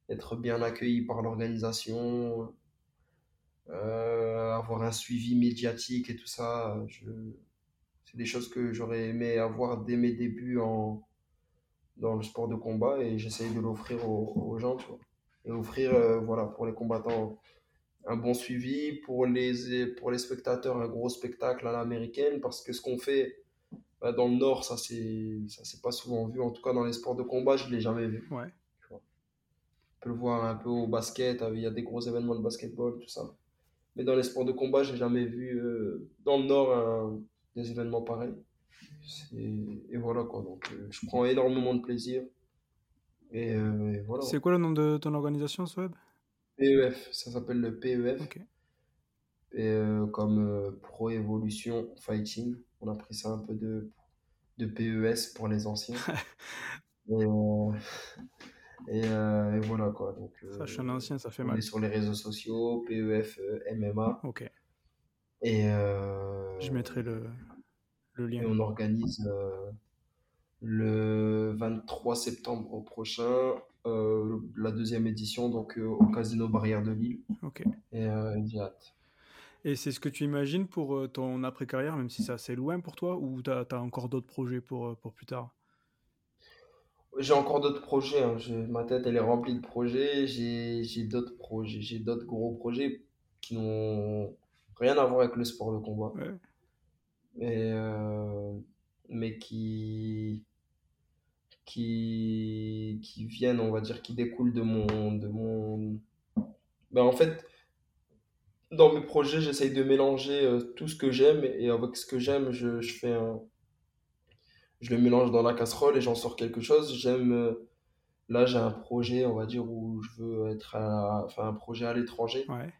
Speaker 6: être bien accueilli par l'organisation, euh, avoir un suivi médiatique et tout ça. C'est des choses que j'aurais aimé avoir dès mes débuts dans le sport de combat et j'essaye de l'offrir aux, gens. Et offrir, euh, voilà, pour les combattants, un bon suivi, pour les, pour les spectateurs, un gros spectacle à l'américaine, parce que ce qu'on fait dans le Nord, ça c'est ça c'est pas souvent vu, en tout cas dans les sports de combat, je l'ai jamais vu.
Speaker 5: Ouais.
Speaker 6: On peut le voir un peu au basket, euh, il y a des gros événements de basketball, tout ça. Mais dans les sports de combat, j'ai jamais vu euh, dans le Nord un- des événements pareils. Et voilà quoi, donc euh, je prends énormément de plaisir. Et, euh, et voilà.
Speaker 5: C'est quoi le nom de ton organisation, Sweb?
Speaker 6: PEF, ça s'appelle le PEF.
Speaker 5: Ok.
Speaker 6: Et, euh, comme Pro Evolution Fighting. On a pris ça un peu de, de PES pour les anciens. (laughs) et, euh, et, euh, et voilà quoi. Donc,
Speaker 5: Ça, je suis un
Speaker 6: euh,
Speaker 5: ancien, ça fait
Speaker 6: on
Speaker 5: mal.
Speaker 6: est sur les réseaux sociaux, PEF euh, MMA.
Speaker 5: Ok.
Speaker 6: Et, euh,
Speaker 5: Je mettrai le, le
Speaker 6: et
Speaker 5: lien.
Speaker 6: on organise euh, le 23 septembre prochain euh, la deuxième édition donc euh, au Casino Barrière de Lille.
Speaker 5: Ok.
Speaker 6: Et euh, j'ai hâte.
Speaker 5: Et c'est ce que tu imagines pour euh, ton après-carrière, même si c'est assez loin pour toi, ou t'as, t'as encore d'autres projets pour, euh, pour plus tard?
Speaker 6: J'ai encore d'autres projets, hein. Je- ma tête elle est remplie de projets. J'ai j'ai d'autres projets, j'ai d'autres gros projets qui n'ont rien à voir avec le sport de combat,
Speaker 5: Ouais.
Speaker 6: mais, euh, mais qui, qui, qui viennent, on va dire, qui découlent de mon, de mon... Ben, en fait, dans mes projets, j'essaye de mélanger euh, tout ce que j'aime et avec ce que j'aime, je, je fais un... Je le mélange dans la casserole et j'en sors quelque chose. J'aime... euh, Là, j'ai un projet, on va dire, où je veux être à... Enfin, un projet à l'étranger.
Speaker 5: Ouais.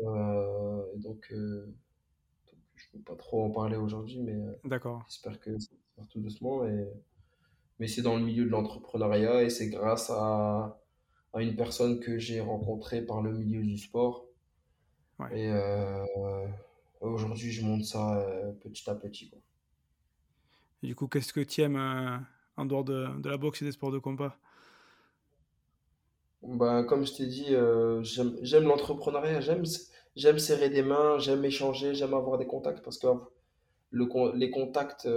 Speaker 6: Euh, donc, je peux pas trop en parler aujourd'hui, mais
Speaker 5: D'accord.
Speaker 6: j'espère que ça va tout doucement. Et... Mais c'est dans le milieu de l'entrepreneuriat et c'est grâce à, à une personne que j'ai rencontrée par le milieu du sport.
Speaker 5: Ouais.
Speaker 6: Et euh, aujourd'hui, je monte ça euh, petit à petit, quoi.
Speaker 5: Et du coup, qu'est-ce que tu aimes euh, en dehors de, de la boxe et des sports de combat?
Speaker 6: Ben, comme je t'ai dit, euh, j'aime, l'entrepreneuriat, j'aime, serrer des mains, j'aime échanger, j'aime avoir des contacts parce que le, les contacts,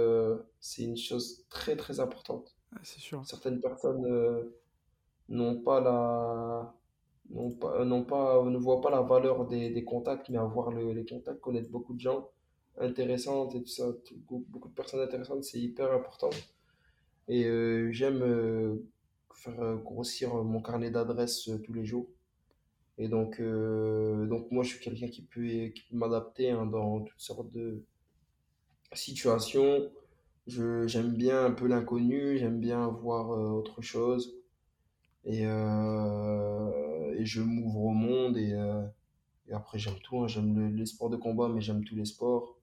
Speaker 6: c'est une chose très très importante.
Speaker 5: Ah, c'est sûr.
Speaker 6: Certaines personnes n'ont pas la, pas, n'ont pas, ne voient pas la valeur des, des contacts, mais avoir le- les contacts, connaître beaucoup de gens intéressantes et tout ça, beaucoup de personnes intéressantes, c'est hyper important. Et euh, j'aime euh, faire euh, grossir mon carnet d'adresses euh, tous les jours. Et donc, euh, donc moi, je suis quelqu'un qui peut, m'adapter hein, dans toutes sortes de situations. J'aime bien un peu l'inconnu, j'aime bien voir euh, autre chose. Et, euh, et je m'ouvre au monde. Et, euh, après, j'aime tout. hein. J'aime le- les sports de combat, mais j'aime tous les sports.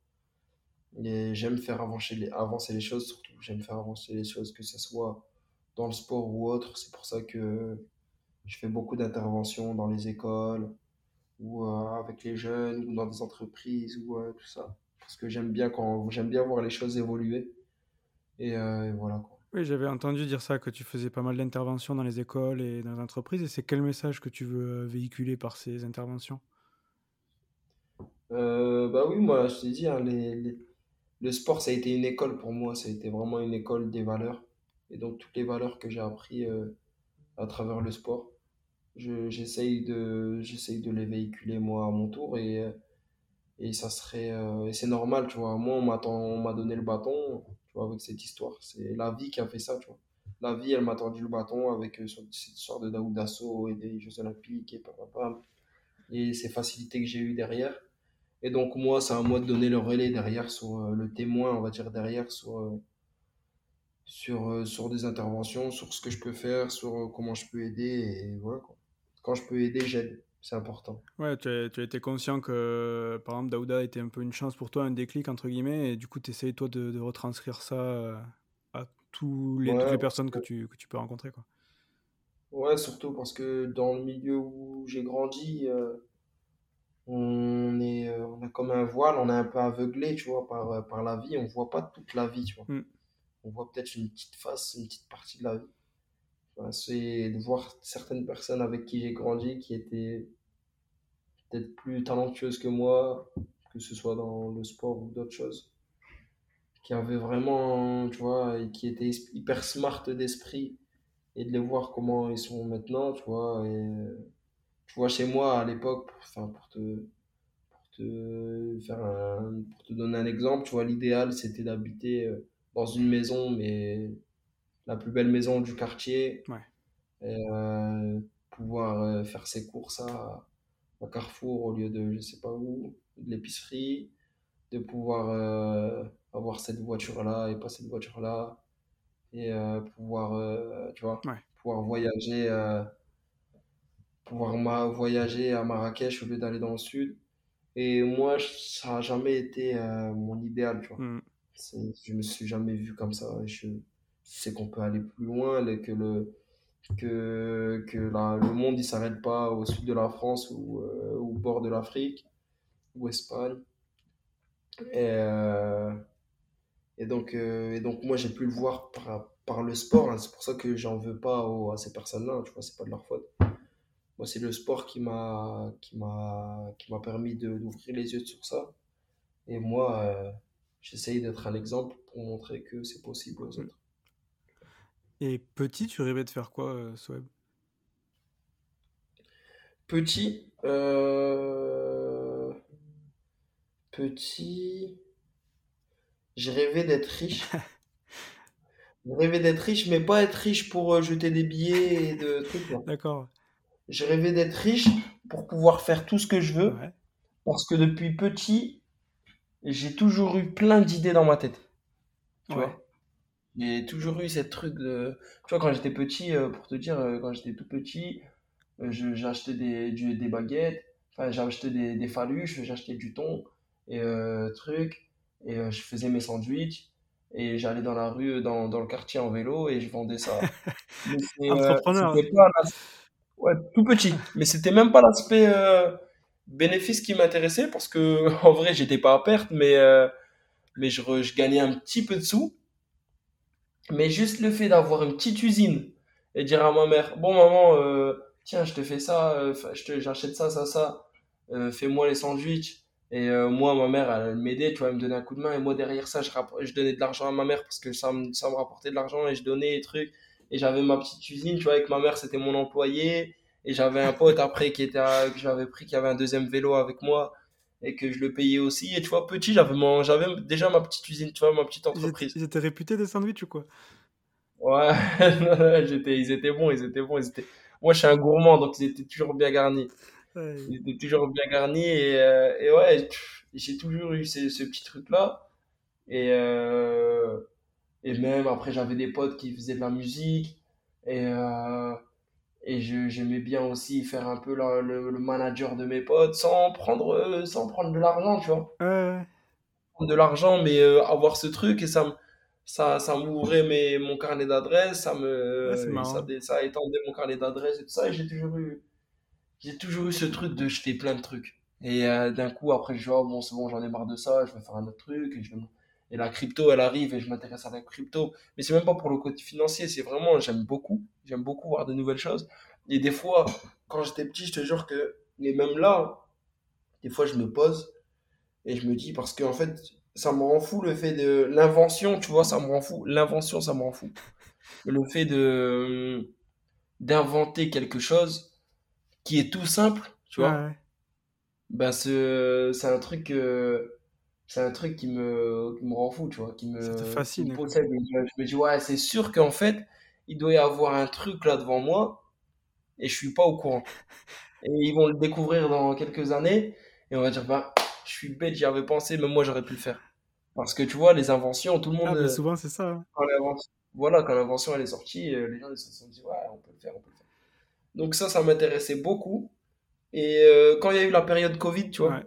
Speaker 6: Et j'aime faire avancer les, avancer les choses, surtout. J'aime faire avancer les choses, que ce soit dans le sport ou autre. C'est pour ça que je fais beaucoup d'interventions dans les écoles, ou euh, avec les jeunes, ou dans des entreprises, ou euh, tout ça. Parce que j'aime bien quand, j'aime bien voir les choses évoluer. Et, et voilà, quoi.
Speaker 5: Oui, j'avais entendu dire ça, que tu faisais pas mal d'interventions dans les écoles et dans les entreprises. Et c'est quel message que tu veux euh, véhiculer par ces interventions?
Speaker 6: Euh, bah oui, moi, je t'ai dit, hein, le sport, ça a été une école pour moi. Ça a été vraiment une école des valeurs. et donc toutes les valeurs que j'ai appris à travers le sport. Je, j'essaye de, de les véhiculer moi à mon tour et, et ça serait, et c'est normal, tu vois. Moi, on m'a donné le bâton, tu vois, avec cette histoire. C'est la vie qui a fait ça, tu vois. La vie, elle m'a tendu le bâton avec cette histoire de Daoud Dasso et des Jeux Olympiques et papa, et ces facilités que j'ai eues derrière. Et donc, moi, c'est à moi de donner le relais derrière, sur le témoin, on va dire, derrière, sur, sur, euh, sur des interventions, sur ce que je peux faire, sur euh, comment je peux aider. Et voilà, quoi. Quand je peux aider, j'aide. C'est important.
Speaker 5: Ouais, tu as, tu as, été conscient que, par exemple, Daouda était un peu une chance pour toi, un déclic, entre guillemets, et du coup, tu essayes, toi, de, de, retranscrire ça euh, à tous les, toutes les personnes que tu, que tu peux rencontrer. Quoi.
Speaker 6: Ouais, surtout parce que dans le milieu où j'ai grandi, on, est, on a comme un voile, on est un peu aveuglé, tu vois, par, par la vie, on voit pas toute la vie, tu vois. Mm on voit peut-être une petite face, une petite partie de la vie. C'est de voir certaines personnes avec qui j'ai grandi qui étaient peut-être plus talentueuses que moi, que ce soit dans le sport ou d'autres choses, qui avaient vraiment, tu vois, et qui étaient hyper smart d'esprit, et de les voir comment ils sont maintenant, tu vois, et tu vois, chez moi, à l'époque, enfin, pour te, pour te faire un, pour te donner un exemple, tu vois, l'idéal, c'était d'habiter euh, dans une maison, mais la plus belle maison du quartier. Et, euh, pouvoir euh, faire ses courses à, à, Carrefour au lieu de je sais pas où, de l'épicerie, de pouvoir euh, avoir cette voiture-là et pas cette voiture-là, et pouvoir, tu vois, pouvoir voyager, pouvoir voyager à Marrakech au lieu d'aller dans le sud. Et moi, ça n'a jamais été mon idéal, tu vois. Hmm. Je me suis jamais vu comme ça. Je sais qu'on peut aller plus loin, que le, que, que le monde ne s'arrête pas au sud de la France ou euh, au bord de l'Afrique ou Espagne. Et, euh, et, donc, euh, et donc, moi, j'ai pu le voir par, par le sport. Hein. C'est pour ça que j'en veux pas à ces personnes-là. Tu vois, c'est pas de leur faute. Moi, c'est le sport qui m'a qui m'a qui m'a permis d'ouvrir les yeux sur ça. Et moi, j'essaye d'être un exemple pour montrer que c'est possible aux autres.
Speaker 5: Et petit, tu rêvais de faire quoi, euh,
Speaker 6: Petit, euh... petit, j'ai rêvé d'être riche. (laughs) j'ai rêvé d'être riche, mais pas être riche pour euh, jeter des billets et de trucs.
Speaker 5: D'accord.
Speaker 6: J'ai rêvé d'être riche pour pouvoir faire tout ce que je veux. Parce que depuis petit, j'ai toujours eu plein d'idées dans ma tête. Tu vois? J'ai toujours eu cette truc de. Tu vois, quand j'étais petit, euh, pour te dire, euh, quand j'étais tout petit, euh, j'ai acheté des, des baguettes, enfin, j'ai acheté des, des faluches, j'ai acheté du thon et truc, et je faisais mes sandwichs, et j'allais dans la rue, dans, dans, le quartier en vélo, et je vendais ça. (laughs)
Speaker 5: Entrepreneur.
Speaker 6: ouais, tout petit. Mais c'était même pas l'aspect bénéfice qui m'intéressait parce que (laughs) en vrai j'étais pas à perte mais euh, mais je, je, gagnais un petit peu de sous mais juste le fait d'avoir une petite usine et dire à ma mère bon maman euh, tiens je te fais ça euh, j'achète ça ça ça fais-moi les sandwichs. Et moi ma mère elle, m'aidait tu vois elle me donnait un coup de main. Et moi derrière ça je, je donnais de l'argent à ma mère parce que ça me, ça me rapportait de l'argent et je donnais des trucs. Et j'avais ma petite usine tu vois avec ma mère c'était mon employé. Et j'avais un pote après qui était que j'avais pris qui avait un deuxième vélo avec moi et que je le payais aussi. Et tu vois, petit, j'avais mon... j'avais déjà ma petite usine, tu vois, ma petite entreprise.
Speaker 5: Ils étaient, réputés des sandwichs ou quoi?
Speaker 6: Ouais, (laughs) j'étais, ils étaient bons, ils étaient bons. Ils étaient... Moi, je suis un gourmand, donc ils étaient toujours bien garnis. Ils étaient toujours bien garnis. Et, euh, et ouais, j'ai toujours eu ce, ce petit truc-là. Et, euh... et même après, j'avais des potes qui faisaient de la musique. Et, euh... Et j'aimais bien aussi faire un peu le, le, manager de mes potes sans prendre, euh, sans prendre de l'argent, tu vois.
Speaker 5: Ouais.
Speaker 6: De l'argent, mais euh, avoir ce truc et ça, ça, ça m'ouvrait mes, mon carnet d'adresses, ça me, ça, ça étendait mon carnet d'adresses et tout ça. Et j'ai toujours eu, j'ai toujours eu ce truc de jeter plein de trucs. Et euh, d'un coup, après, je dis, oh, bon, c'est bon, j'en ai marre de ça, je vais faire un autre truc. Et je vais et la crypto, elle arrive et je m'intéresse à la crypto. Mais c'est même pas pour le côté financier, c'est vraiment, j'aime beaucoup. J'aime beaucoup voir de nouvelles choses. Et des fois, quand j'étais petit, je te jure que, mais même là, des fois, je me pose et je me dis, parce qu'en fait, ça me rend fou le fait de l'invention, tu vois, ça me rend fou. L'invention, ça me rend fou. Le fait de d'inventer quelque chose qui est tout simple, tu vois.
Speaker 5: Ouais, ouais.
Speaker 6: Ben c'est c'est un truc euh, c'est un truc qui me qui me rend fou, tu vois, qui me qui
Speaker 5: fascine.
Speaker 6: possède. Et Je me dis ouais, c'est sûr qu'en fait, il doit y avoir un truc là devant moi et je suis pas au courant. Et ils vont le découvrir dans quelques années et on va dire bah je suis bête, j'y avais pensé, même moi j'aurais pu le faire. Parce que tu vois, les inventions, tout le
Speaker 5: Ah,
Speaker 6: monde
Speaker 5: mais
Speaker 6: euh,
Speaker 5: souvent, c'est ça. hein.
Speaker 6: quand voilà, quand l'invention elle est sortie, euh, les gens ils se sont dit ouais, on peut le faire, on peut le faire. Donc ça, ça m'intéressait beaucoup. Et euh, quand il y a eu la période Covid, tu vois,
Speaker 5: Ouais.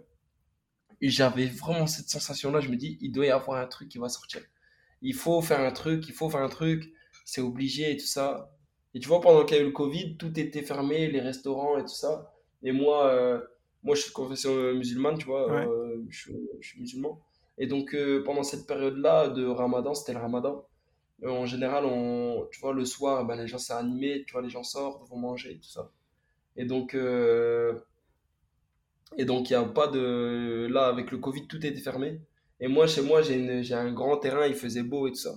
Speaker 6: Et j'avais vraiment cette sensation-là, je me dis, il doit y avoir un truc qui va sortir. Il faut faire un truc, il faut faire un truc, c'est obligé et tout ça. Et tu vois, pendant qu'il y a eu le Covid, tout était fermé, les restaurants et tout ça. Et moi, euh, moi je suis de confession musulmane, tu vois,
Speaker 5: Ouais.
Speaker 6: euh, je, suis- je suis musulman. Et donc, euh, pendant cette période-là de Ramadan, c'était le Ramadan. euh, en général, on, tu vois, le soir, ben, les gens c'est animé, tu vois, les gens sortent, vont manger et tout ça. Et donc, euh, et donc, il n'y a pas de. Là, avec le Covid, tout était fermé. Et moi, chez moi, j'ai un grand terrain, il faisait beau et tout ça.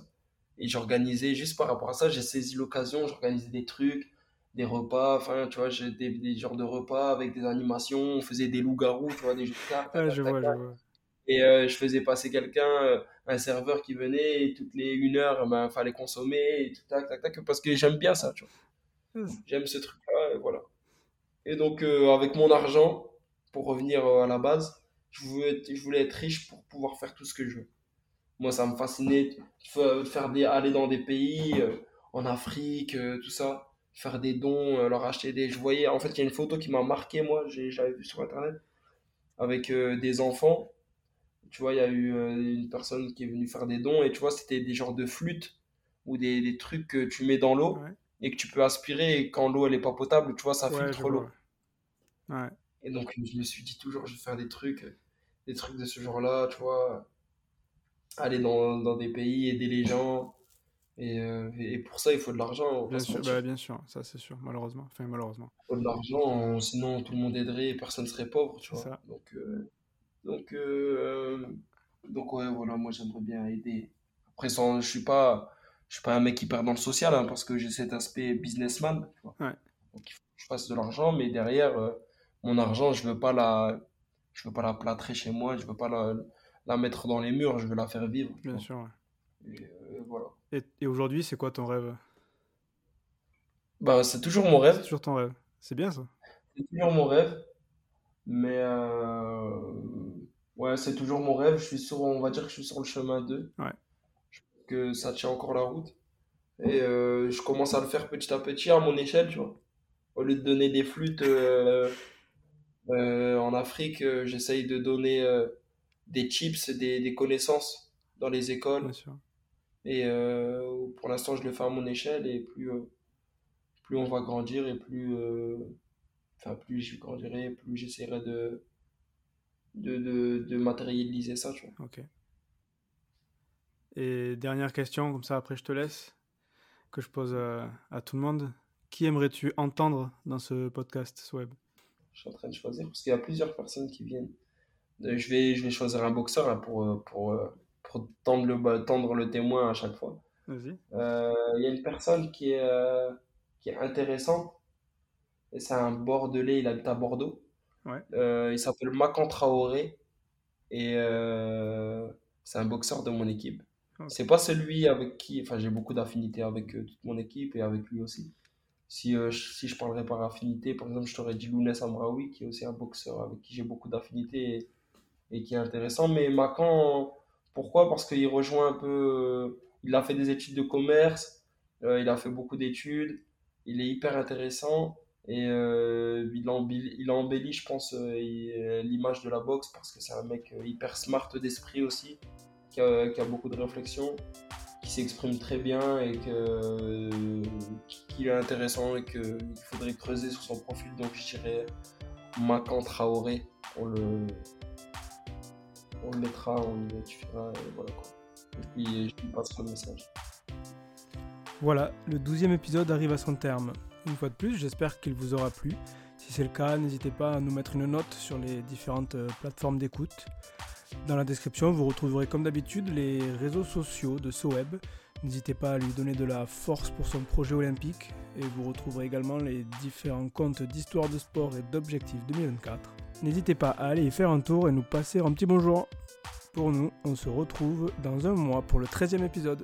Speaker 6: Et j'organisais, juste par rapport à ça, j'ai saisi l'occasion, j'organisais des trucs, des repas, enfin, tu vois, des, des genres de repas avec des animations, on faisait des loups-garous, tu vois, des jeux de cartes. Tac,
Speaker 5: je vois, je vois.
Speaker 6: Et euh, je faisais passer quelqu'un, euh, un serveur qui venait, et toutes les une heure, ben, fallait consommer, et tout, tac, tac, tac, parce que j'aime bien ça, tu vois. J'aime ce truc-là, et voilà. Et donc, euh, avec mon argent, pour revenir euh, à la base, je voulais, être- je voulais être riche pour pouvoir faire tout ce que je veux. Moi, ça me fascinait de faire des, aller dans des pays, euh, en Afrique, euh, tout ça, faire des dons, euh, leur acheter des. Je voyais, en fait, il y a une photo qui m'a marqué, moi, j'avais vu sur Internet, avec des enfants. Tu vois, il y a eu une personne qui est venue faire des dons, et tu vois, c'était des genres de flûtes ou des, des trucs que tu mets dans l'eau
Speaker 5: Ouais.
Speaker 6: et que tu peux aspirer, et quand l'eau, elle est pas potable, tu vois, ça
Speaker 5: Ouais,
Speaker 6: filtre l'eau.
Speaker 5: ouais.
Speaker 6: Et donc, je me suis dit toujours, je vais faire des trucs, des trucs de ce genre-là, tu vois. Aller dans, dans des pays, aider les gens. Et, euh, et pour ça, il faut de l'argent.
Speaker 5: Bien sûr, bah, bien sûr, ça c'est sûr, malheureusement. Enfin, malheureusement.
Speaker 6: Il faut de l'argent, on- sinon tout le monde aiderait et personne serait pauvre, tu vois.
Speaker 5: ça.
Speaker 6: Donc, euh, donc, euh, donc, ouais, voilà, moi j'aimerais bien aider. Après, sans, je suis pas, je suis pas un mec hyper dans le social, hein, parce que j'ai cet aspect businessman, tu vois.
Speaker 5: Ouais.
Speaker 6: Donc, il faut que je fasse de l'argent, mais derrière, euh, mon argent, je veux pas la, je veux pas la plâtrer chez moi, je veux pas la, la mettre dans les murs, je veux la faire vivre.
Speaker 5: Bien sûr, ouais.
Speaker 6: Et, euh, voilà.
Speaker 5: Et, et aujourd'hui, c'est quoi ton rêve?
Speaker 6: Bah, c'est toujours mon rêve.
Speaker 5: C'est toujours ton rêve. C'est bien ça.
Speaker 6: C'est toujours mon rêve. Mais euh, ouais, c'est toujours mon rêve. Je suis sur, on va dire que je suis sur le chemin 2.
Speaker 5: Ouais.
Speaker 6: Je pense que ça tient encore la route. Et euh, je commence à le faire petit à petit à mon échelle, tu vois. Au lieu de donner des flûtes euh, en Afrique, euh, j'essaye de donner euh, des chips, des, des connaissances dans les écoles.
Speaker 5: Bien sûr.
Speaker 6: Et pour l'instant, je le fais à mon échelle. Et plus, plus on va grandir et plus, enfin, plus je grandirai, plus j'essaierai de, de, de, de matérialiser ça, tu vois.
Speaker 5: Ok. Et dernière question, comme ça après je te laisse, que je pose à, à tout le monde. Qui aimerais-tu entendre dans ce podcast Sweb
Speaker 6: Je suis en train de choisir parce qu'il y a plusieurs personnes qui viennent. Je vais, je vais choisir un boxeur hein, pour, euh, pour, euh, pour tendre le, bah, tendre le témoin à chaque fois.
Speaker 5: Vas-y.
Speaker 6: Euh, Il y a une personne qui est, euh, qui est intéressante. Et c'est un Bordelais, il habite à Bordeaux.
Speaker 5: Ouais.
Speaker 6: Euh, il s'appelle Makan Traoré. Et c'est un boxeur de mon équipe. C'est pas celui avec qui. Enfin, j'ai beaucoup d'affinités avec toute mon équipe et avec lui aussi. Si, euh, si je parlerais par affinité, par exemple, je t'aurais dit Lounès Amraoui, qui est aussi un boxeur avec qui j'ai beaucoup d'affinités et, qui est intéressant. Mais Makan, pourquoi? Parce qu'il rejoint un peu. euh, il a fait des études de commerce, euh, il a fait beaucoup d'études, il est hyper intéressant et il, embellit, il embellit, je pense, l'image de la boxe parce que c'est un mec hyper smart d'esprit aussi, qui a beaucoup de réflexion, qui s'exprime très bien et que, est intéressant et qu'il faudrait creuser sur son profil. Donc je dirais Makan Traoré, on le, on le mettra, on l'identifiera et voilà quoi. Et puis je lui passerai le message.
Speaker 5: Voilà, le douzième épisode arrive à son terme. Une fois de plus, j'espère qu'il vous aura plu. Si c'est le cas, n'hésitez pas à nous mettre une note sur les différentes euh, plateformes d'écoute. Dans la description, vous retrouverez comme d'habitude les réseaux sociaux de Soeb. N'hésitez pas à lui donner de la force pour son projet olympique et vous retrouverez également les différents comptes d'histoire de sport et d'objectifs 2024. N'hésitez pas à aller y faire un tour et nous passer un petit bonjour. Pour nous, on se retrouve dans un mois pour le 13e épisode.